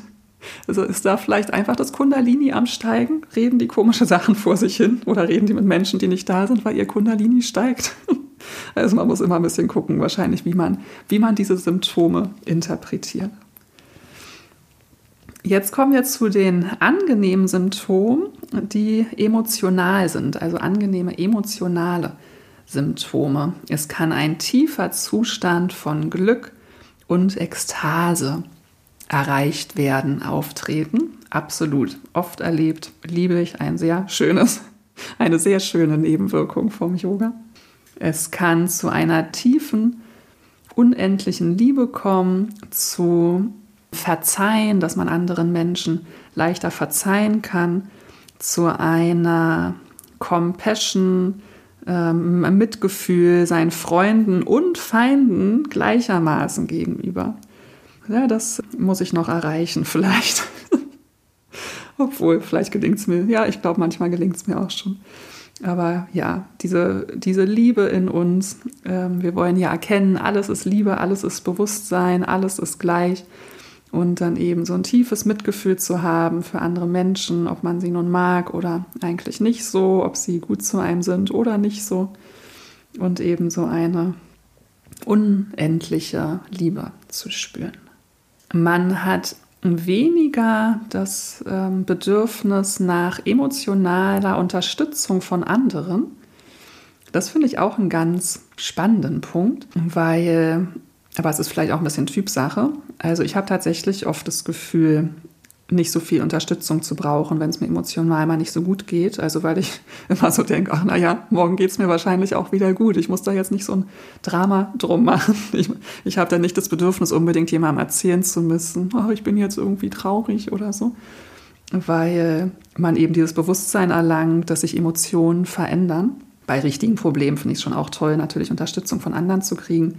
also ist da vielleicht einfach das Kundalini am Steigen? Reden die komische Sachen vor sich hin oder reden die mit Menschen, die nicht da sind, weil ihr Kundalini steigt? Also man muss immer ein bisschen gucken, wahrscheinlich, wie man, wie man diese Symptome interpretiert. Jetzt kommen wir zu den angenehmen Symptomen, die emotional sind, also angenehme emotionale Symptome. Es kann ein tiefer Zustand von Glück und Ekstase erreicht werden, auftreten. Absolut. Oft erlebt, liebe ich ein sehr schönes, eine sehr schöne Nebenwirkung vom Yoga. Es kann zu einer tiefen, unendlichen Liebe kommen, zu Verzeihen, dass man anderen Menschen leichter verzeihen kann, zu einer Compassion, ähm, Mitgefühl seinen Freunden und Feinden gleichermaßen gegenüber. Ja, das muss ich noch erreichen, vielleicht. Obwohl, vielleicht gelingt es mir. Ja, ich glaube, manchmal gelingt es mir auch schon. Aber ja, diese, diese Liebe in uns, ähm, wir wollen ja erkennen, alles ist Liebe, alles ist Bewusstsein, alles ist gleich. Und dann eben so ein tiefes Mitgefühl zu haben für andere Menschen, ob man sie nun mag oder eigentlich nicht so, ob sie gut zu einem sind oder nicht so. Und eben so eine unendliche Liebe zu spüren. Man hat weniger das ähm, Bedürfnis nach emotionaler Unterstützung von anderen. Das finde ich auch einen ganz spannenden Punkt, weil, aber es ist vielleicht auch ein bisschen Typsache. Also ich habe tatsächlich oft das Gefühl, nicht so viel Unterstützung zu brauchen, wenn es mir emotional mal nicht so gut geht. Also weil ich immer so denke, ach naja, morgen geht es mir wahrscheinlich auch wieder gut. Ich muss da jetzt nicht so ein Drama drum machen. Ich, ich habe da nicht das Bedürfnis, unbedingt jemandem erzählen zu müssen, oh, ich bin jetzt irgendwie traurig oder so. Weil man eben dieses Bewusstsein erlangt, dass sich Emotionen verändern. Bei richtigen Problemen finde ich es schon auch toll, natürlich Unterstützung von anderen zu kriegen.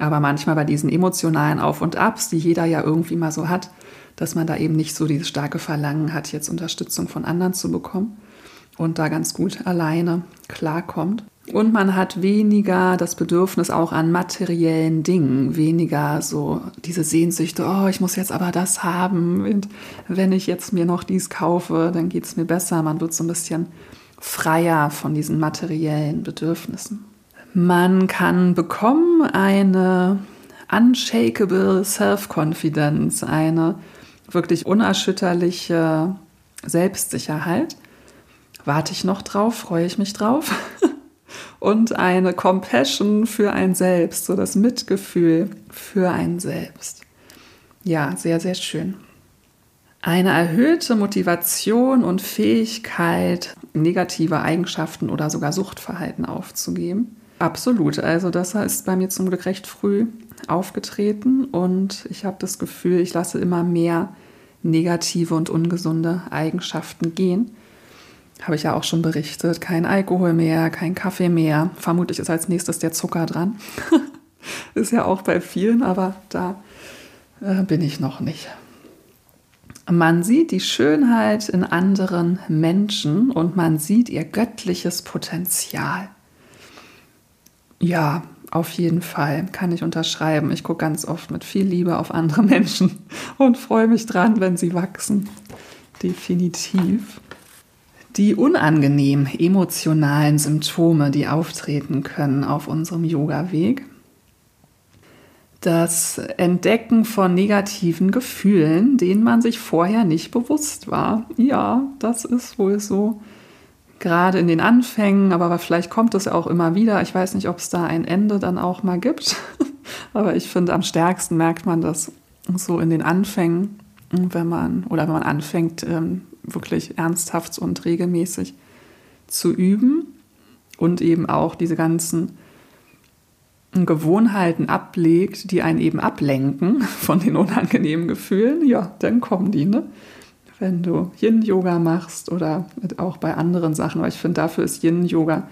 Aber manchmal bei diesen emotionalen Auf und Abs, die jeder ja irgendwie mal so hat, dass man da eben nicht so dieses starke Verlangen hat, jetzt Unterstützung von anderen zu bekommen und da ganz gut alleine klarkommt. Und man hat weniger das Bedürfnis auch an materiellen Dingen, weniger so diese Sehnsüchte, oh, ich muss jetzt aber das haben und wenn ich jetzt mir noch dies kaufe, dann geht es mir besser. Man wird so ein bisschen freier von diesen materiellen Bedürfnissen. Man kann bekommen eine unshakable Self-Confidence, eine wirklich unerschütterliche Selbstsicherheit. Warte ich noch drauf, freue ich mich drauf. Und eine Compassion für ein Selbst, so das Mitgefühl für ein Selbst. Ja, sehr, sehr schön. Eine erhöhte Motivation und Fähigkeit, negative Eigenschaften oder sogar Suchtverhalten aufzugeben. Absolut. Also das ist bei mir zum Glück recht früh aufgetreten und ich habe das Gefühl, ich lasse immer mehr negative und ungesunde Eigenschaften gehen. Habe ich ja auch schon berichtet. Kein Alkohol mehr, kein Kaffee mehr. Vermutlich ist als nächstes der Zucker dran. ist ja auch bei vielen, aber da äh, bin ich noch nicht. Man sieht die Schönheit in anderen Menschen und man sieht ihr göttliches Potenzial. Ja, auf jeden Fall kann ich unterschreiben. Ich gucke ganz oft mit viel Liebe auf andere Menschen und freue mich dran, wenn sie wachsen. Definitiv. Die unangenehmen emotionalen Symptome, die auftreten können auf unserem Yoga-Weg. Das Entdecken von negativen Gefühlen, denen man sich vorher nicht bewusst war. Ja, das ist wohl so gerade in den Anfängen, aber vielleicht kommt es auch immer wieder. Ich weiß nicht, ob es da ein Ende dann auch mal gibt, aber ich finde, am stärksten merkt man das so in den Anfängen, wenn man oder wenn man anfängt, ähm, wirklich ernsthaft und regelmäßig zu üben und eben auch diese ganzen Gewohnheiten ablegt, die einen eben ablenken von den unangenehmen Gefühlen, ja, dann kommen die, ne? Wenn du Yin-Yoga machst oder auch bei anderen Sachen. weil ich finde, dafür ist Yin-Yoga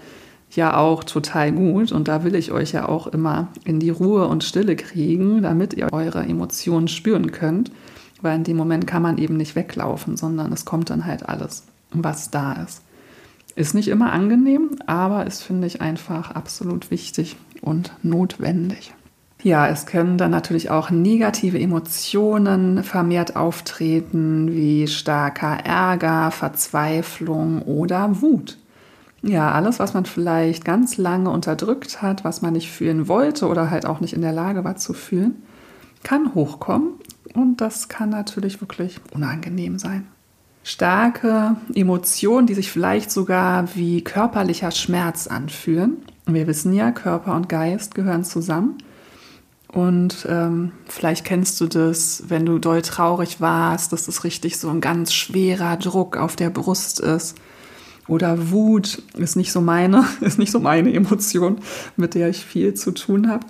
ja auch total gut. Und da will ich euch ja auch immer in die Ruhe und Stille kriegen, damit ihr eure Emotionen spüren könnt. Weil in dem Moment kann man eben nicht weglaufen, sondern es kommt dann halt alles, was da ist. Ist nicht immer angenehm, aber ist, finde ich, einfach absolut wichtig und notwendig. Ja, es können dann natürlich auch negative Emotionen vermehrt auftreten, wie starker Ärger, Verzweiflung oder Wut. Ja, alles, was man vielleicht ganz lange unterdrückt hat, was man nicht fühlen wollte oder halt auch nicht in der Lage war zu fühlen, kann hochkommen und das kann natürlich wirklich unangenehm sein. Starke Emotionen, die sich vielleicht sogar wie körperlicher Schmerz anfühlen. Wir wissen ja, Körper und Geist gehören zusammen. Und ähm, vielleicht kennst du das, wenn du doll traurig warst, dass das richtig so ein ganz schwerer Druck auf der Brust ist. Oder Wut ist nicht so meine, ist nicht so meine Emotion, mit der ich viel zu tun habe.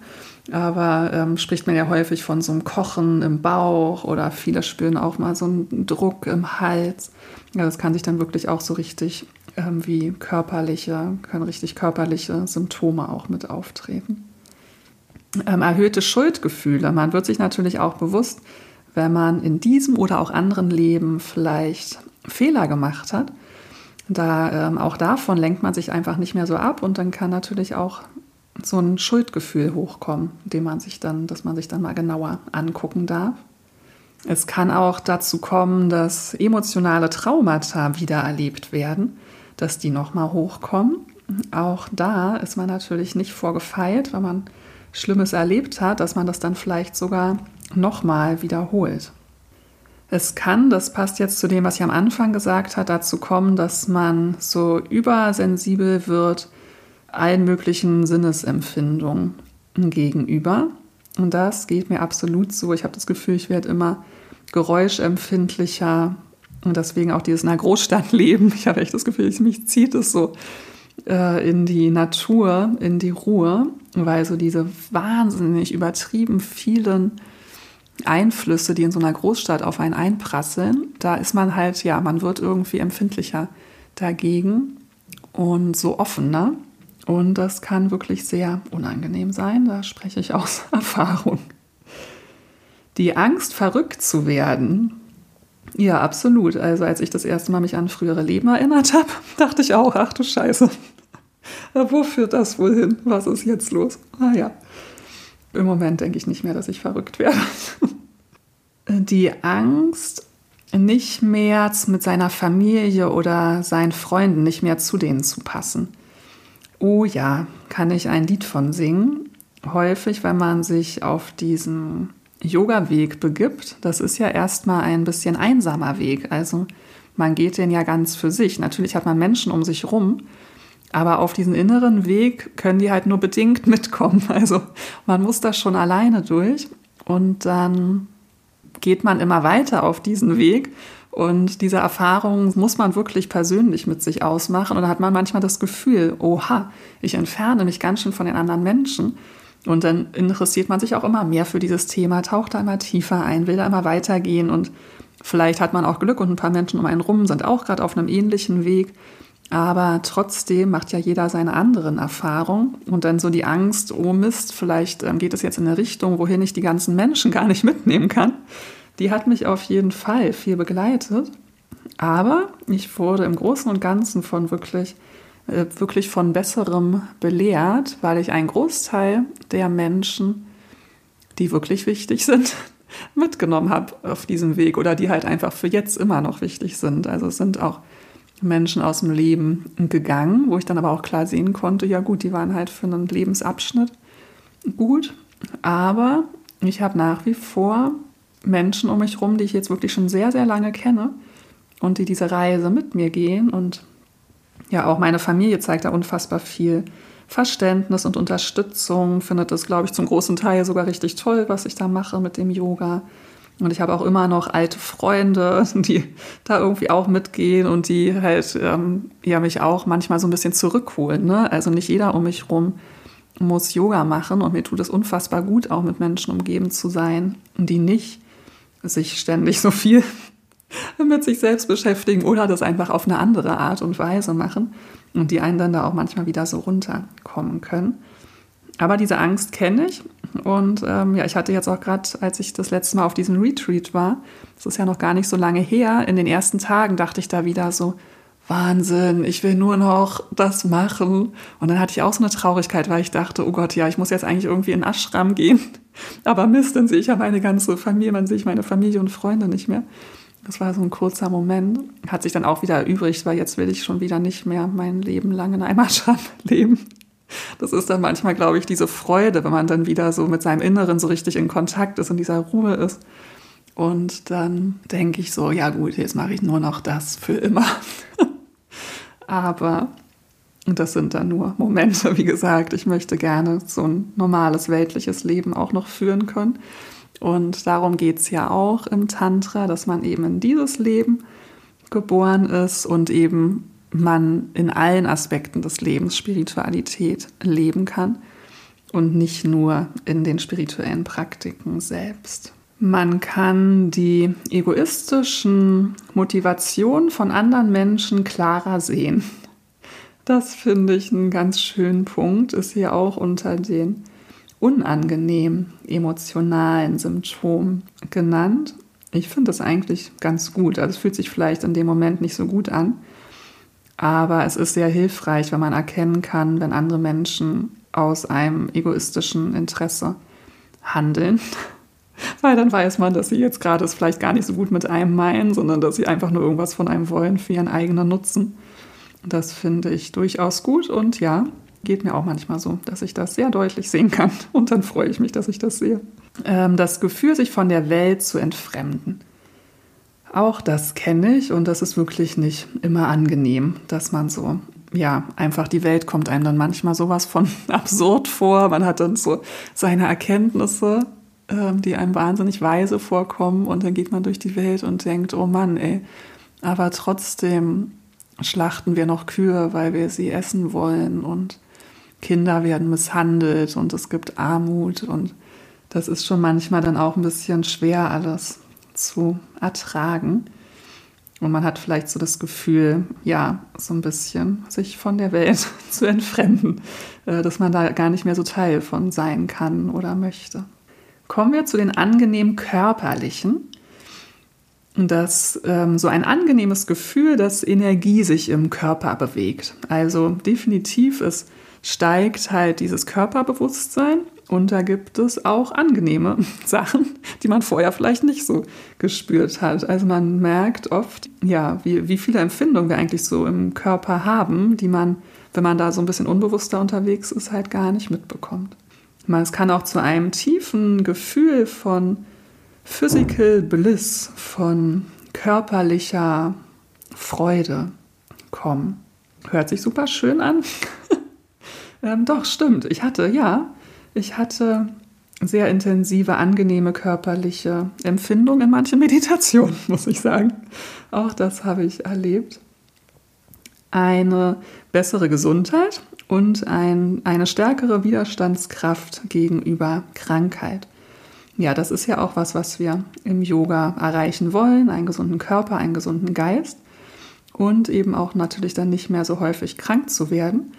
Aber ähm, spricht man ja häufig von so einem Kochen im Bauch oder viele spüren auch mal so einen Druck im Hals. Ja, das kann sich dann wirklich auch so richtig ähm, wie körperliche, können richtig körperliche Symptome auch mit auftreten ähm, erhöhte Schuldgefühle. Man wird sich natürlich auch bewusst, wenn man in diesem oder auch anderen Leben vielleicht Fehler gemacht hat. Da ähm, auch davon lenkt man sich einfach nicht mehr so ab und dann kann natürlich auch so ein Schuldgefühl hochkommen, dem man sich dann, dass man sich dann mal genauer angucken darf. Es kann auch dazu kommen, dass emotionale Traumata wieder erlebt werden, dass die nochmal hochkommen. Auch da ist man natürlich nicht vorgefeilt, weil man Schlimmes erlebt hat, dass man das dann vielleicht sogar nochmal wiederholt. Es kann, das passt jetzt zu dem, was ich am Anfang gesagt habe, dazu kommen, dass man so übersensibel wird allen möglichen Sinnesempfindungen gegenüber. Und das geht mir absolut so. Ich habe das Gefühl, ich werde immer geräuschempfindlicher und deswegen auch dieses in einer Großstadt leben. Ich habe echt das Gefühl, mich zieht es so äh, in die Natur, in die Ruhe, weil so diese wahnsinnig übertrieben vielen Einflüsse, die in so einer Großstadt auf einen einprasseln, da ist man halt, ja, man wird irgendwie empfindlicher dagegen und so offener. Und das kann wirklich sehr unangenehm sein. Da spreche ich aus Erfahrung. Die Angst, verrückt zu werden, ja, absolut. Also als ich das erste Mal mich an frühere Leben erinnert habe, dachte ich auch, ach du Scheiße, wo führt das wohl hin? Was ist jetzt los? Ah ja, im Moment denke ich nicht mehr, dass ich verrückt werde. Die Angst, nicht mehr mit seiner Familie oder seinen Freunden nicht mehr zu denen zu passen. Oh ja, kann ich ein Lied von singen. Häufig, wenn man sich auf diesen Yoga-Weg begibt, das ist ja erstmal ein bisschen einsamer Weg. Also man geht den ja ganz für sich. Natürlich hat man Menschen um sich rum, aber auf diesen inneren Weg können die halt nur bedingt mitkommen. Also man muss da schon alleine durch und dann geht man immer weiter auf diesen Weg Und diese Erfahrung muss man wirklich persönlich mit sich ausmachen. Und da hat man manchmal das Gefühl, oha, ich entferne mich ganz schön von den anderen Menschen. Und dann interessiert man sich auch immer mehr für dieses Thema, taucht da immer tiefer ein, will da immer weitergehen. Und vielleicht hat man auch Glück und ein paar Menschen um einen rum sind auch gerade auf einem ähnlichen Weg. Aber trotzdem macht ja jeder seine anderen Erfahrungen. Und dann so die Angst, oh Mist, vielleicht ähm, geht es jetzt in eine Richtung, wohin ich die ganzen Menschen gar nicht mitnehmen kann. Die hat mich auf jeden Fall viel begleitet. Aber ich wurde im Großen und Ganzen von wirklich, wirklich von Besserem belehrt, weil ich einen Großteil der Menschen, die wirklich wichtig sind, mitgenommen habe auf diesem Weg oder die halt einfach für jetzt immer noch wichtig sind. Also es sind auch Menschen aus dem Leben gegangen, wo ich dann aber auch klar sehen konnte, ja gut, die waren halt für einen Lebensabschnitt gut, aber ich habe nach wie vor Menschen um mich herum, die ich jetzt wirklich schon sehr, sehr lange kenne und die diese Reise mit mir gehen und ja, auch meine Familie zeigt da unfassbar viel Verständnis und Unterstützung, findet das, glaube ich, zum großen Teil sogar richtig toll, was ich da mache mit dem Yoga. Und ich habe auch immer noch alte Freunde, die da irgendwie auch mitgehen und die halt ähm, ja mich auch manchmal so ein bisschen zurückholen. Ne? Also nicht jeder um mich rum muss Yoga machen und mir tut es unfassbar gut, auch mit Menschen umgeben zu sein, die nicht sich ständig so viel mit sich selbst beschäftigen oder das einfach auf eine andere Art und Weise machen und die einen dann da auch manchmal wieder so runterkommen können. Aber diese Angst kenne ich und ähm, ja, ich hatte jetzt auch gerade, als ich das letzte Mal auf diesem Retreat war, das ist ja noch gar nicht so lange her, in den ersten Tagen dachte ich da wieder so, Wahnsinn, ich will nur noch das machen. Und dann hatte ich auch so eine Traurigkeit, weil ich dachte, oh Gott, ja, ich muss jetzt eigentlich irgendwie in Ashram gehen. Aber Mist, dann sehe ich ja meine ganze Familie, dann sehe ich meine Familie und Freunde nicht mehr. Das war so ein kurzer Moment. Hat sich dann auch wieder erübrigt, weil jetzt will ich schon wieder nicht mehr mein Leben lang in Ashram leben. Das ist dann manchmal, glaube ich, diese Freude, wenn man dann wieder so mit seinem Inneren so richtig in Kontakt ist und dieser Ruhe ist. Und dann denke ich so, ja gut, jetzt mache ich nur noch das für immer. Aber das sind dann nur Momente, wie gesagt. Ich möchte gerne so ein normales weltliches Leben auch noch führen können. Und darum geht es ja auch im Tantra, dass man eben in dieses Leben geboren ist und eben man in allen Aspekten des Lebens Spiritualität leben kann und nicht nur in den spirituellen Praktiken selbst. Man kann die egoistischen Motivationen von anderen Menschen klarer sehen. Das finde ich einen ganz schönen Punkt, ist hier auch unter den unangenehmen emotionalen Symptomen genannt. Ich finde das eigentlich ganz gut. Also es fühlt sich vielleicht in dem Moment nicht so gut an, aber es ist sehr hilfreich, wenn man erkennen kann, wenn andere Menschen aus einem egoistischen Interesse handeln. Weil dann weiß man, dass sie jetzt gerade es vielleicht gar nicht so gut mit einem meinen, sondern dass sie einfach nur irgendwas von einem wollen für ihren eigenen Nutzen. Das finde ich durchaus gut und ja, geht mir auch manchmal so, dass ich das sehr deutlich sehen kann. Und dann freue ich mich, dass ich das sehe. Ähm, das Gefühl, sich von der Welt zu entfremden. Auch das kenne ich und das ist wirklich nicht immer angenehm, dass man so, ja, einfach die Welt kommt einem dann manchmal sowas von absurd vor. Man hat dann so seine Erkenntnisse, ähm, die einem wahnsinnig weise vorkommen und dann geht man durch die Welt und denkt, oh Mann, ey, aber trotzdem schlachten wir noch Kühe, weil wir sie essen wollen und Kinder werden misshandelt und es gibt Armut und das ist schon manchmal dann auch ein bisschen schwer alles zu ertragen. Und man hat vielleicht so das Gefühl, ja, so ein bisschen sich von der Welt zu entfremden, äh, dass man da gar nicht mehr so Teil von sein kann oder möchte. Kommen wir zu den angenehm körperlichen. Das ähm, so ein angenehmes Gefühl, dass Energie sich im Körper bewegt. Also definitiv, es steigt halt dieses Körperbewusstsein und da gibt es auch angenehme Sachen, die man vorher vielleicht nicht so gespürt hat. Also man merkt oft, ja, wie, wie viele Empfindungen wir eigentlich so im Körper haben, die man, wenn man da so ein bisschen unbewusster unterwegs ist, halt gar nicht mitbekommt. Es kann auch zu einem tiefen Gefühl von Physical Bliss, von körperlicher Freude kommen. Hört sich super schön an. ähm, doch, stimmt. Ich hatte, ja, ich hatte sehr intensive, angenehme körperliche Empfindung in manchen Meditationen, muss ich sagen. Auch das habe ich erlebt. Eine bessere Gesundheit und ein, eine stärkere Widerstandskraft gegenüber Krankheit. Ja, das ist ja auch was, was wir im Yoga erreichen wollen. Einen gesunden Körper, einen gesunden Geist und eben auch natürlich dann nicht mehr so häufig krank zu werden.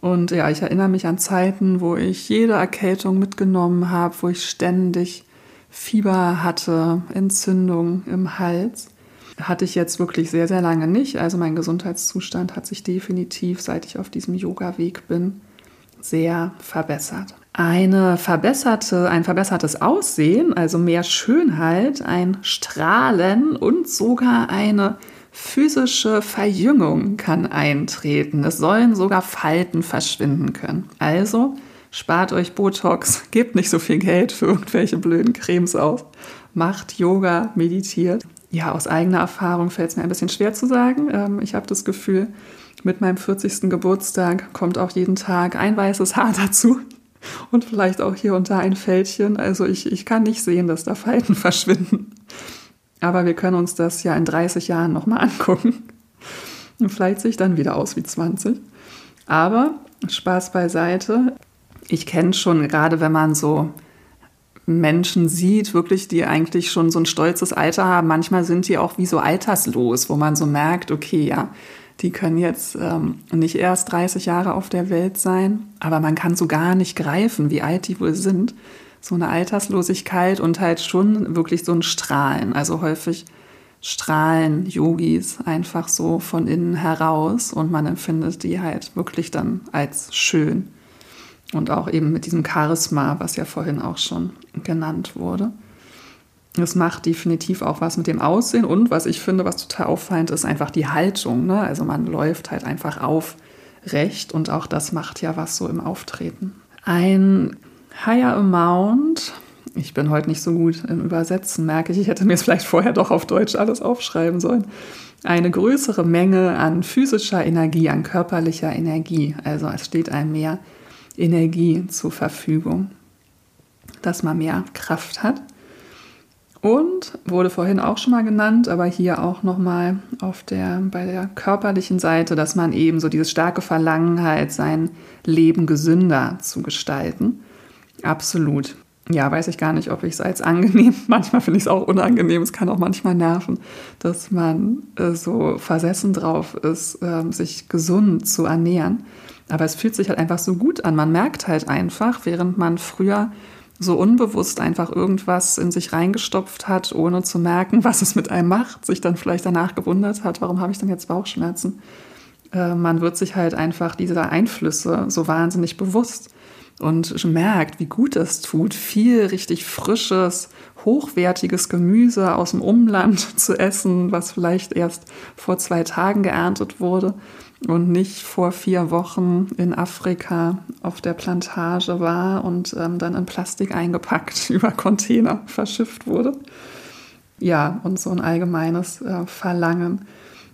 Und ja, ich erinnere mich an Zeiten, wo ich jede Erkältung mitgenommen habe, wo ich ständig Fieber hatte, Entzündung im Hals. Hatte ich jetzt wirklich sehr, sehr lange nicht. Also mein Gesundheitszustand hat sich definitiv, seit ich auf diesem Yoga-Weg bin, sehr verbessert. Eine verbesserte, ein verbessertes Aussehen, also mehr Schönheit, ein Strahlen und sogar eine physische Verjüngung kann eintreten. Es sollen sogar Falten verschwinden können. Also spart euch Botox, gebt nicht so viel Geld für irgendwelche blöden Cremes aus. Macht Yoga, meditiert. Ja, aus eigener Erfahrung fällt es mir ein bisschen schwer zu sagen. Ähm, ich habe das Gefühl, mit meinem 40. Geburtstag kommt auch jeden Tag ein weißes Haar dazu und vielleicht auch hier unter ein Fältchen. Also ich, ich kann nicht sehen, dass da Falten verschwinden. Aber wir können uns das ja in 30 Jahren nochmal angucken. Und vielleicht sehe ich dann wieder aus wie 20. Aber Spaß beiseite. Ich kenne schon, gerade wenn man so Menschen sieht, wirklich, die eigentlich schon so ein stolzes Alter haben, manchmal sind die auch wie so alterslos, wo man so merkt, okay, ja, die können jetzt ähm, nicht erst 30 Jahre auf der Welt sein, aber man kann so gar nicht greifen, wie alt die wohl sind. So eine Alterslosigkeit und halt schon wirklich so ein Strahlen. Also häufig strahlen Yogis einfach so von innen heraus und man empfindet die halt wirklich dann als schön. Und auch eben mit diesem Charisma, was ja vorhin auch schon genannt wurde. Es macht definitiv auch was mit dem Aussehen und was ich finde, was total auffallend ist, einfach die Haltung. Ne? Also man läuft halt einfach aufrecht und auch das macht ja was so im Auftreten. Ein Higher Amount, ich bin heute nicht so gut im Übersetzen, merke ich, ich hätte mir es vielleicht vorher doch auf Deutsch alles aufschreiben sollen. Eine größere Menge an physischer Energie, an körperlicher Energie. Also es steht einem mehr Energie zur Verfügung, dass man mehr Kraft hat. Und wurde vorhin auch schon mal genannt, aber hier auch nochmal der, bei der körperlichen Seite, dass man eben so dieses starke Verlangen hat, sein Leben gesünder zu gestalten. Absolut. Ja, weiß ich gar nicht, ob ich es als angenehm, manchmal finde ich es auch unangenehm, es kann auch manchmal nerven, dass man äh, so versessen drauf ist, äh, sich gesund zu ernähren. Aber es fühlt sich halt einfach so gut an. Man merkt halt einfach, während man früher so unbewusst einfach irgendwas in sich reingestopft hat, ohne zu merken, was es mit einem macht, sich dann vielleicht danach gewundert hat, warum habe ich denn jetzt Bauchschmerzen? Äh, man wird sich halt einfach dieser Einflüsse so wahnsinnig bewusst und merkt, wie gut es tut, viel richtig frisches, hochwertiges Gemüse aus dem Umland zu essen, was vielleicht erst vor zwei Tagen geerntet wurde und nicht vor vier Wochen in Afrika auf der Plantage war und ähm, dann in Plastik eingepackt über Container verschifft wurde. Ja, und so ein allgemeines äh, Verlangen,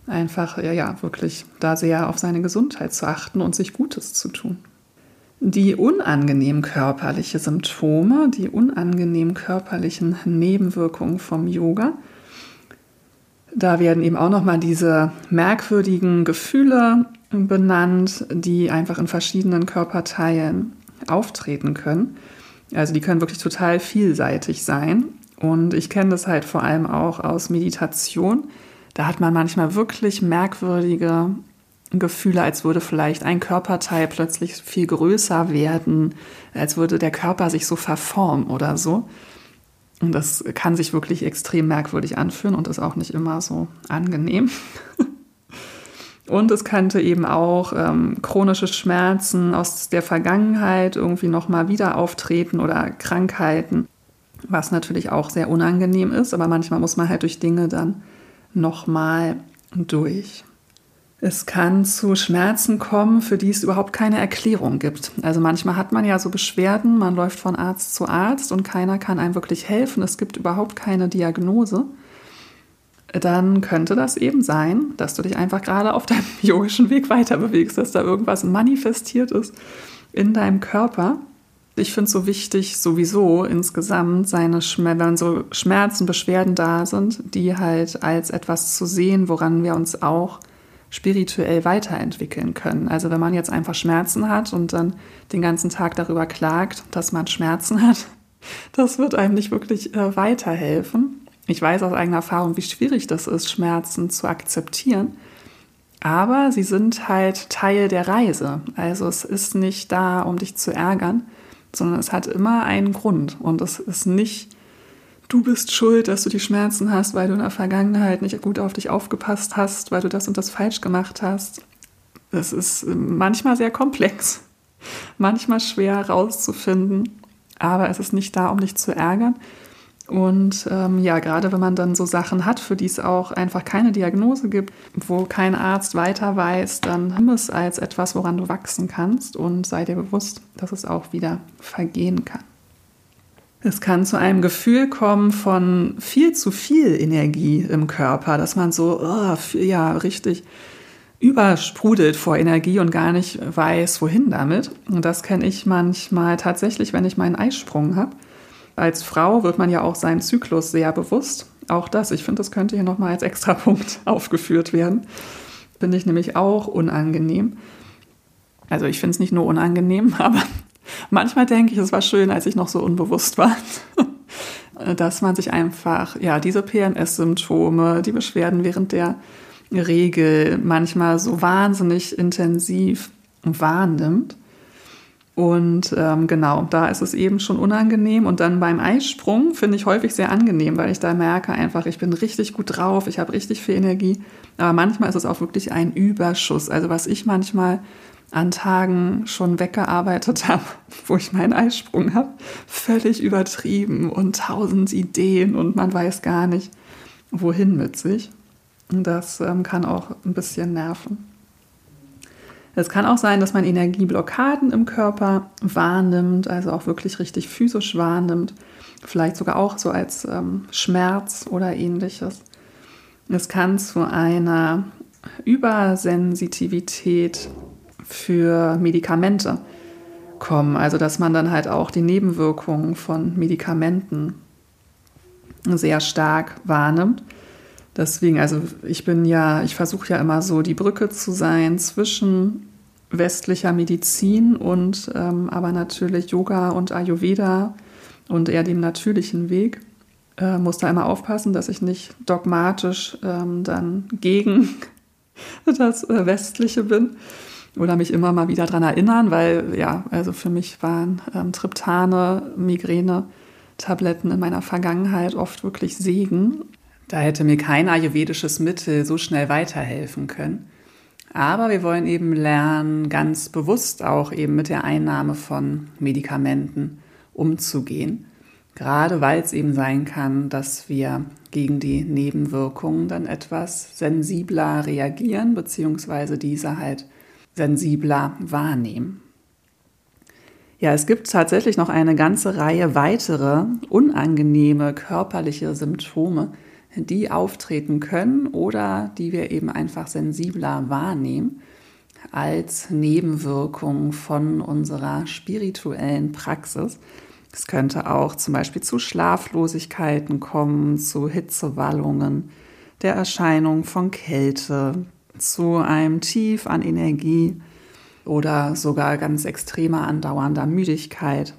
einfach ja, ja, wirklich da sehr auf seine Gesundheit zu achten und sich Gutes zu tun. Die unangenehmen körperlichen Symptome, die unangenehmen körperlichen Nebenwirkungen vom Yoga, da werden eben auch nochmal diese merkwürdigen Gefühle benannt, die einfach in verschiedenen Körperteilen auftreten können. Also die können wirklich total vielseitig sein. Und ich kenne das halt vor allem auch aus Meditation. Da hat man manchmal wirklich merkwürdige Gefühle, als würde vielleicht ein Körperteil plötzlich viel größer werden, als würde der Körper sich so verformen oder so. Und das kann sich wirklich extrem merkwürdig anfühlen und ist auch nicht immer so angenehm. und es könnte eben auch ähm, chronische Schmerzen aus der Vergangenheit irgendwie nochmal wieder auftreten oder Krankheiten, was natürlich auch sehr unangenehm ist, aber manchmal muss man halt durch Dinge dann nochmal durch. Es kann zu Schmerzen kommen, für die es überhaupt keine Erklärung gibt. Also manchmal hat man ja so Beschwerden, man läuft von Arzt zu Arzt und keiner kann einem wirklich helfen. Es gibt überhaupt keine Diagnose. Dann könnte das eben sein, dass du dich einfach gerade auf deinem yogischen Weg weiter bewegst, dass da irgendwas manifestiert ist in deinem Körper Ich finde es so wichtig, sowieso insgesamt seine wenn so Schmerzen, Beschwerden da sind, die halt als etwas zu sehen, woran wir uns auch spirituell weiterentwickeln können. Also wenn man jetzt einfach Schmerzen hat und dann den ganzen Tag darüber klagt, dass man Schmerzen hat, das wird einem nicht wirklich äh, weiterhelfen. Ich weiß aus eigener Erfahrung, wie schwierig das ist, Schmerzen zu akzeptieren. Aber sie sind halt Teil der Reise. Also es ist nicht da, um dich zu ärgern, sondern es hat immer einen Grund. Und es ist nicht du bist schuld, dass du die Schmerzen hast, weil du in der Vergangenheit nicht gut auf dich aufgepasst hast, weil du das und das falsch gemacht hast. Das ist manchmal sehr komplex, manchmal schwer herauszufinden, aber es ist nicht da, um dich zu ärgern. Und ähm, ja, gerade wenn man dann so Sachen hat, für die es auch einfach keine Diagnose gibt, wo kein Arzt weiter weiß, dann nimm es als etwas, woran du wachsen kannst und sei dir bewusst, dass es auch wieder vergehen kann. Es kann zu einem Gefühl kommen von viel zu viel Energie im Körper, dass man so, oh, ja, richtig übersprudelt vor Energie und gar nicht weiß, wohin damit. Und das kenne ich manchmal tatsächlich, wenn ich meinen Eisprung habe. Als Frau wird man ja auch seinen Zyklus sehr bewusst. Auch das, ich finde, das könnte hier nochmal als Extrapunkt aufgeführt werden. Finde ich nämlich auch unangenehm. Also ich finde es nicht nur unangenehm, aber Manchmal denke ich, es war schön, als ich noch so unbewusst war, dass man sich einfach, ja, diese PMS-Symptome, die Beschwerden während der Regel manchmal so wahnsinnig intensiv wahrnimmt. Und ähm, genau, da ist es eben schon unangenehm. Und dann beim Eisprung finde ich häufig sehr angenehm, weil ich da merke einfach, ich bin richtig gut drauf, ich habe richtig viel Energie. Aber manchmal ist es auch wirklich ein Überschuss. Also was ich manchmal an Tagen schon weggearbeitet habe, wo ich meinen Eisprung habe, völlig übertrieben und tausend Ideen und man weiß gar nicht, wohin mit sich. Das ähm, kann auch ein bisschen nerven. Es kann auch sein, dass man Energieblockaden im Körper wahrnimmt, also auch wirklich richtig physisch wahrnimmt, vielleicht sogar auch so als ähm, Schmerz oder ähnliches. Es kann zu einer Übersensitivität für Medikamente kommen. Also dass man dann halt auch die Nebenwirkungen von Medikamenten sehr stark wahrnimmt. Deswegen, also ich bin ja, ich versuche ja immer so die Brücke zu sein zwischen westlicher Medizin und ähm, aber natürlich Yoga und Ayurveda und eher dem natürlichen Weg. Äh, muss da immer aufpassen, dass ich nicht dogmatisch ähm, dann gegen das äh, Westliche bin oder mich immer mal wieder daran erinnern, weil ja, also für mich waren ähm, Triptane, Migräne, Tabletten in meiner Vergangenheit oft wirklich Segen. Da hätte mir kein ayurvedisches Mittel so schnell weiterhelfen können. Aber wir wollen eben lernen, ganz bewusst auch eben mit der Einnahme von Medikamenten umzugehen. Gerade weil es eben sein kann, dass wir gegen die Nebenwirkungen dann etwas sensibler reagieren, beziehungsweise diese halt sensibler wahrnehmen. Ja, es gibt tatsächlich noch eine ganze Reihe weitere unangenehme körperliche Symptome, die auftreten können oder die wir eben einfach sensibler wahrnehmen als Nebenwirkung von unserer spirituellen Praxis. Es könnte auch zum Beispiel zu Schlaflosigkeiten kommen, zu Hitzewallungen, der Erscheinung von Kälte, zu einem Tief an Energie oder sogar ganz extremer andauernder Müdigkeit.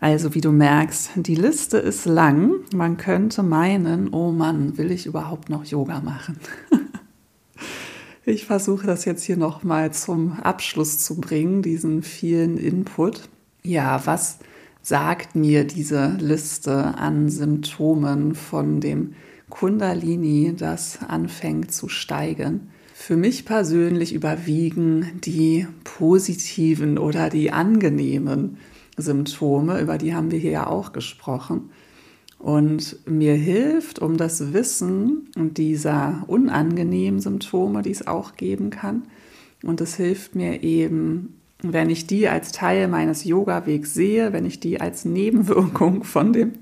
Also wie du merkst, die Liste ist lang. Man könnte meinen, oh Mann, will ich überhaupt noch Yoga machen? ich versuche das jetzt hier nochmal zum Abschluss zu bringen, diesen vielen Input. Ja, was sagt mir diese Liste an Symptomen von dem Kundalini, das anfängt zu steigen? Für mich persönlich überwiegen die positiven oder die angenehmen Symptome, über die haben wir hier ja auch gesprochen. Und mir hilft, um das Wissen dieser unangenehmen Symptome, die es auch geben kann, und es hilft mir eben, wenn ich die als Teil meines Yoga-Wegs sehe, wenn ich die als Nebenwirkung von dem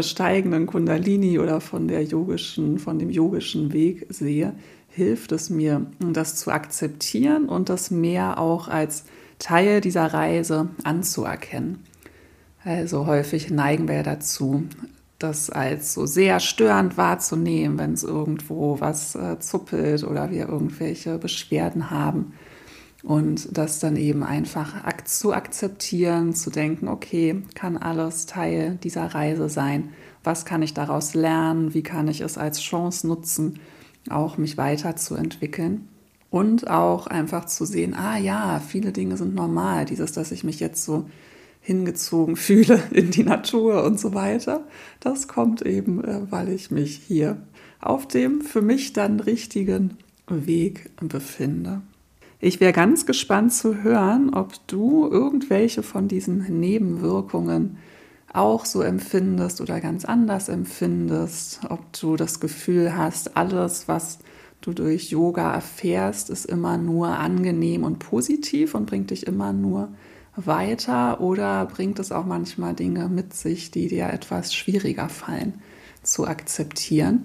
steigenden Kundalini oder von der yogischen, von dem yogischen Weg sehe, hilft es mir, das zu akzeptieren und das mehr auch als Teil dieser Reise anzuerkennen. Also häufig neigen wir dazu, das als so sehr störend wahrzunehmen, wenn es irgendwo was äh, zuppelt oder wir irgendwelche Beschwerden haben. Und das dann eben einfach ak zu akzeptieren, zu denken, okay, kann alles Teil dieser Reise sein. Was kann ich daraus lernen? Wie kann ich es als Chance nutzen, auch mich weiterzuentwickeln? Und auch einfach zu sehen, ah ja, viele Dinge sind normal. Dieses, dass ich mich jetzt so hingezogen fühle in die Natur und so weiter. Das kommt eben, äh, weil ich mich hier auf dem für mich dann richtigen Weg befinde. Ich wäre ganz gespannt zu hören, ob du irgendwelche von diesen Nebenwirkungen auch so empfindest oder ganz anders empfindest, ob du das Gefühl hast, alles, was du durch Yoga erfährst, ist immer nur angenehm und positiv und bringt dich immer nur weiter oder bringt es auch manchmal Dinge mit sich, die dir etwas schwieriger fallen zu akzeptieren?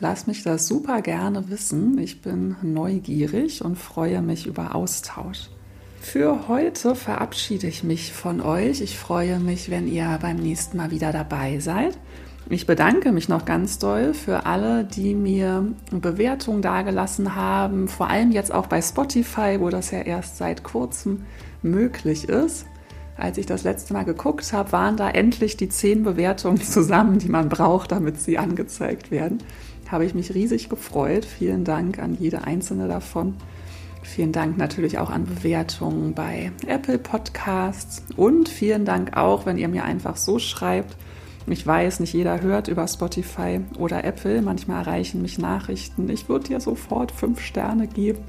Lass mich das super gerne wissen. Ich bin neugierig und freue mich über Austausch. Für heute verabschiede ich mich von euch. Ich freue mich, wenn ihr beim nächsten Mal wieder dabei seid. Ich bedanke mich noch ganz doll für alle, die mir Bewertungen dagelassen haben, vor allem jetzt auch bei Spotify, wo das ja erst seit kurzem möglich ist. Als ich das letzte Mal geguckt habe, waren da endlich die zehn Bewertungen zusammen, die man braucht, damit sie angezeigt werden. Habe ich mich riesig gefreut. Vielen Dank an jede einzelne davon. Vielen Dank natürlich auch an Bewertungen bei Apple Podcasts und vielen Dank auch, wenn ihr mir einfach so schreibt. Ich weiß, nicht jeder hört über Spotify oder Apple. Manchmal erreichen mich Nachrichten. Ich würde dir sofort fünf Sterne geben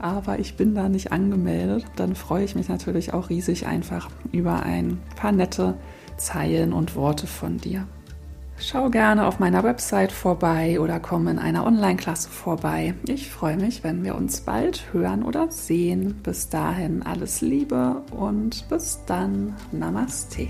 aber ich bin da nicht angemeldet, dann freue ich mich natürlich auch riesig einfach über ein paar nette Zeilen und Worte von dir. Schau gerne auf meiner Website vorbei oder komm in einer Online-Klasse vorbei. Ich freue mich, wenn wir uns bald hören oder sehen. Bis dahin alles Liebe und bis dann. Namaste.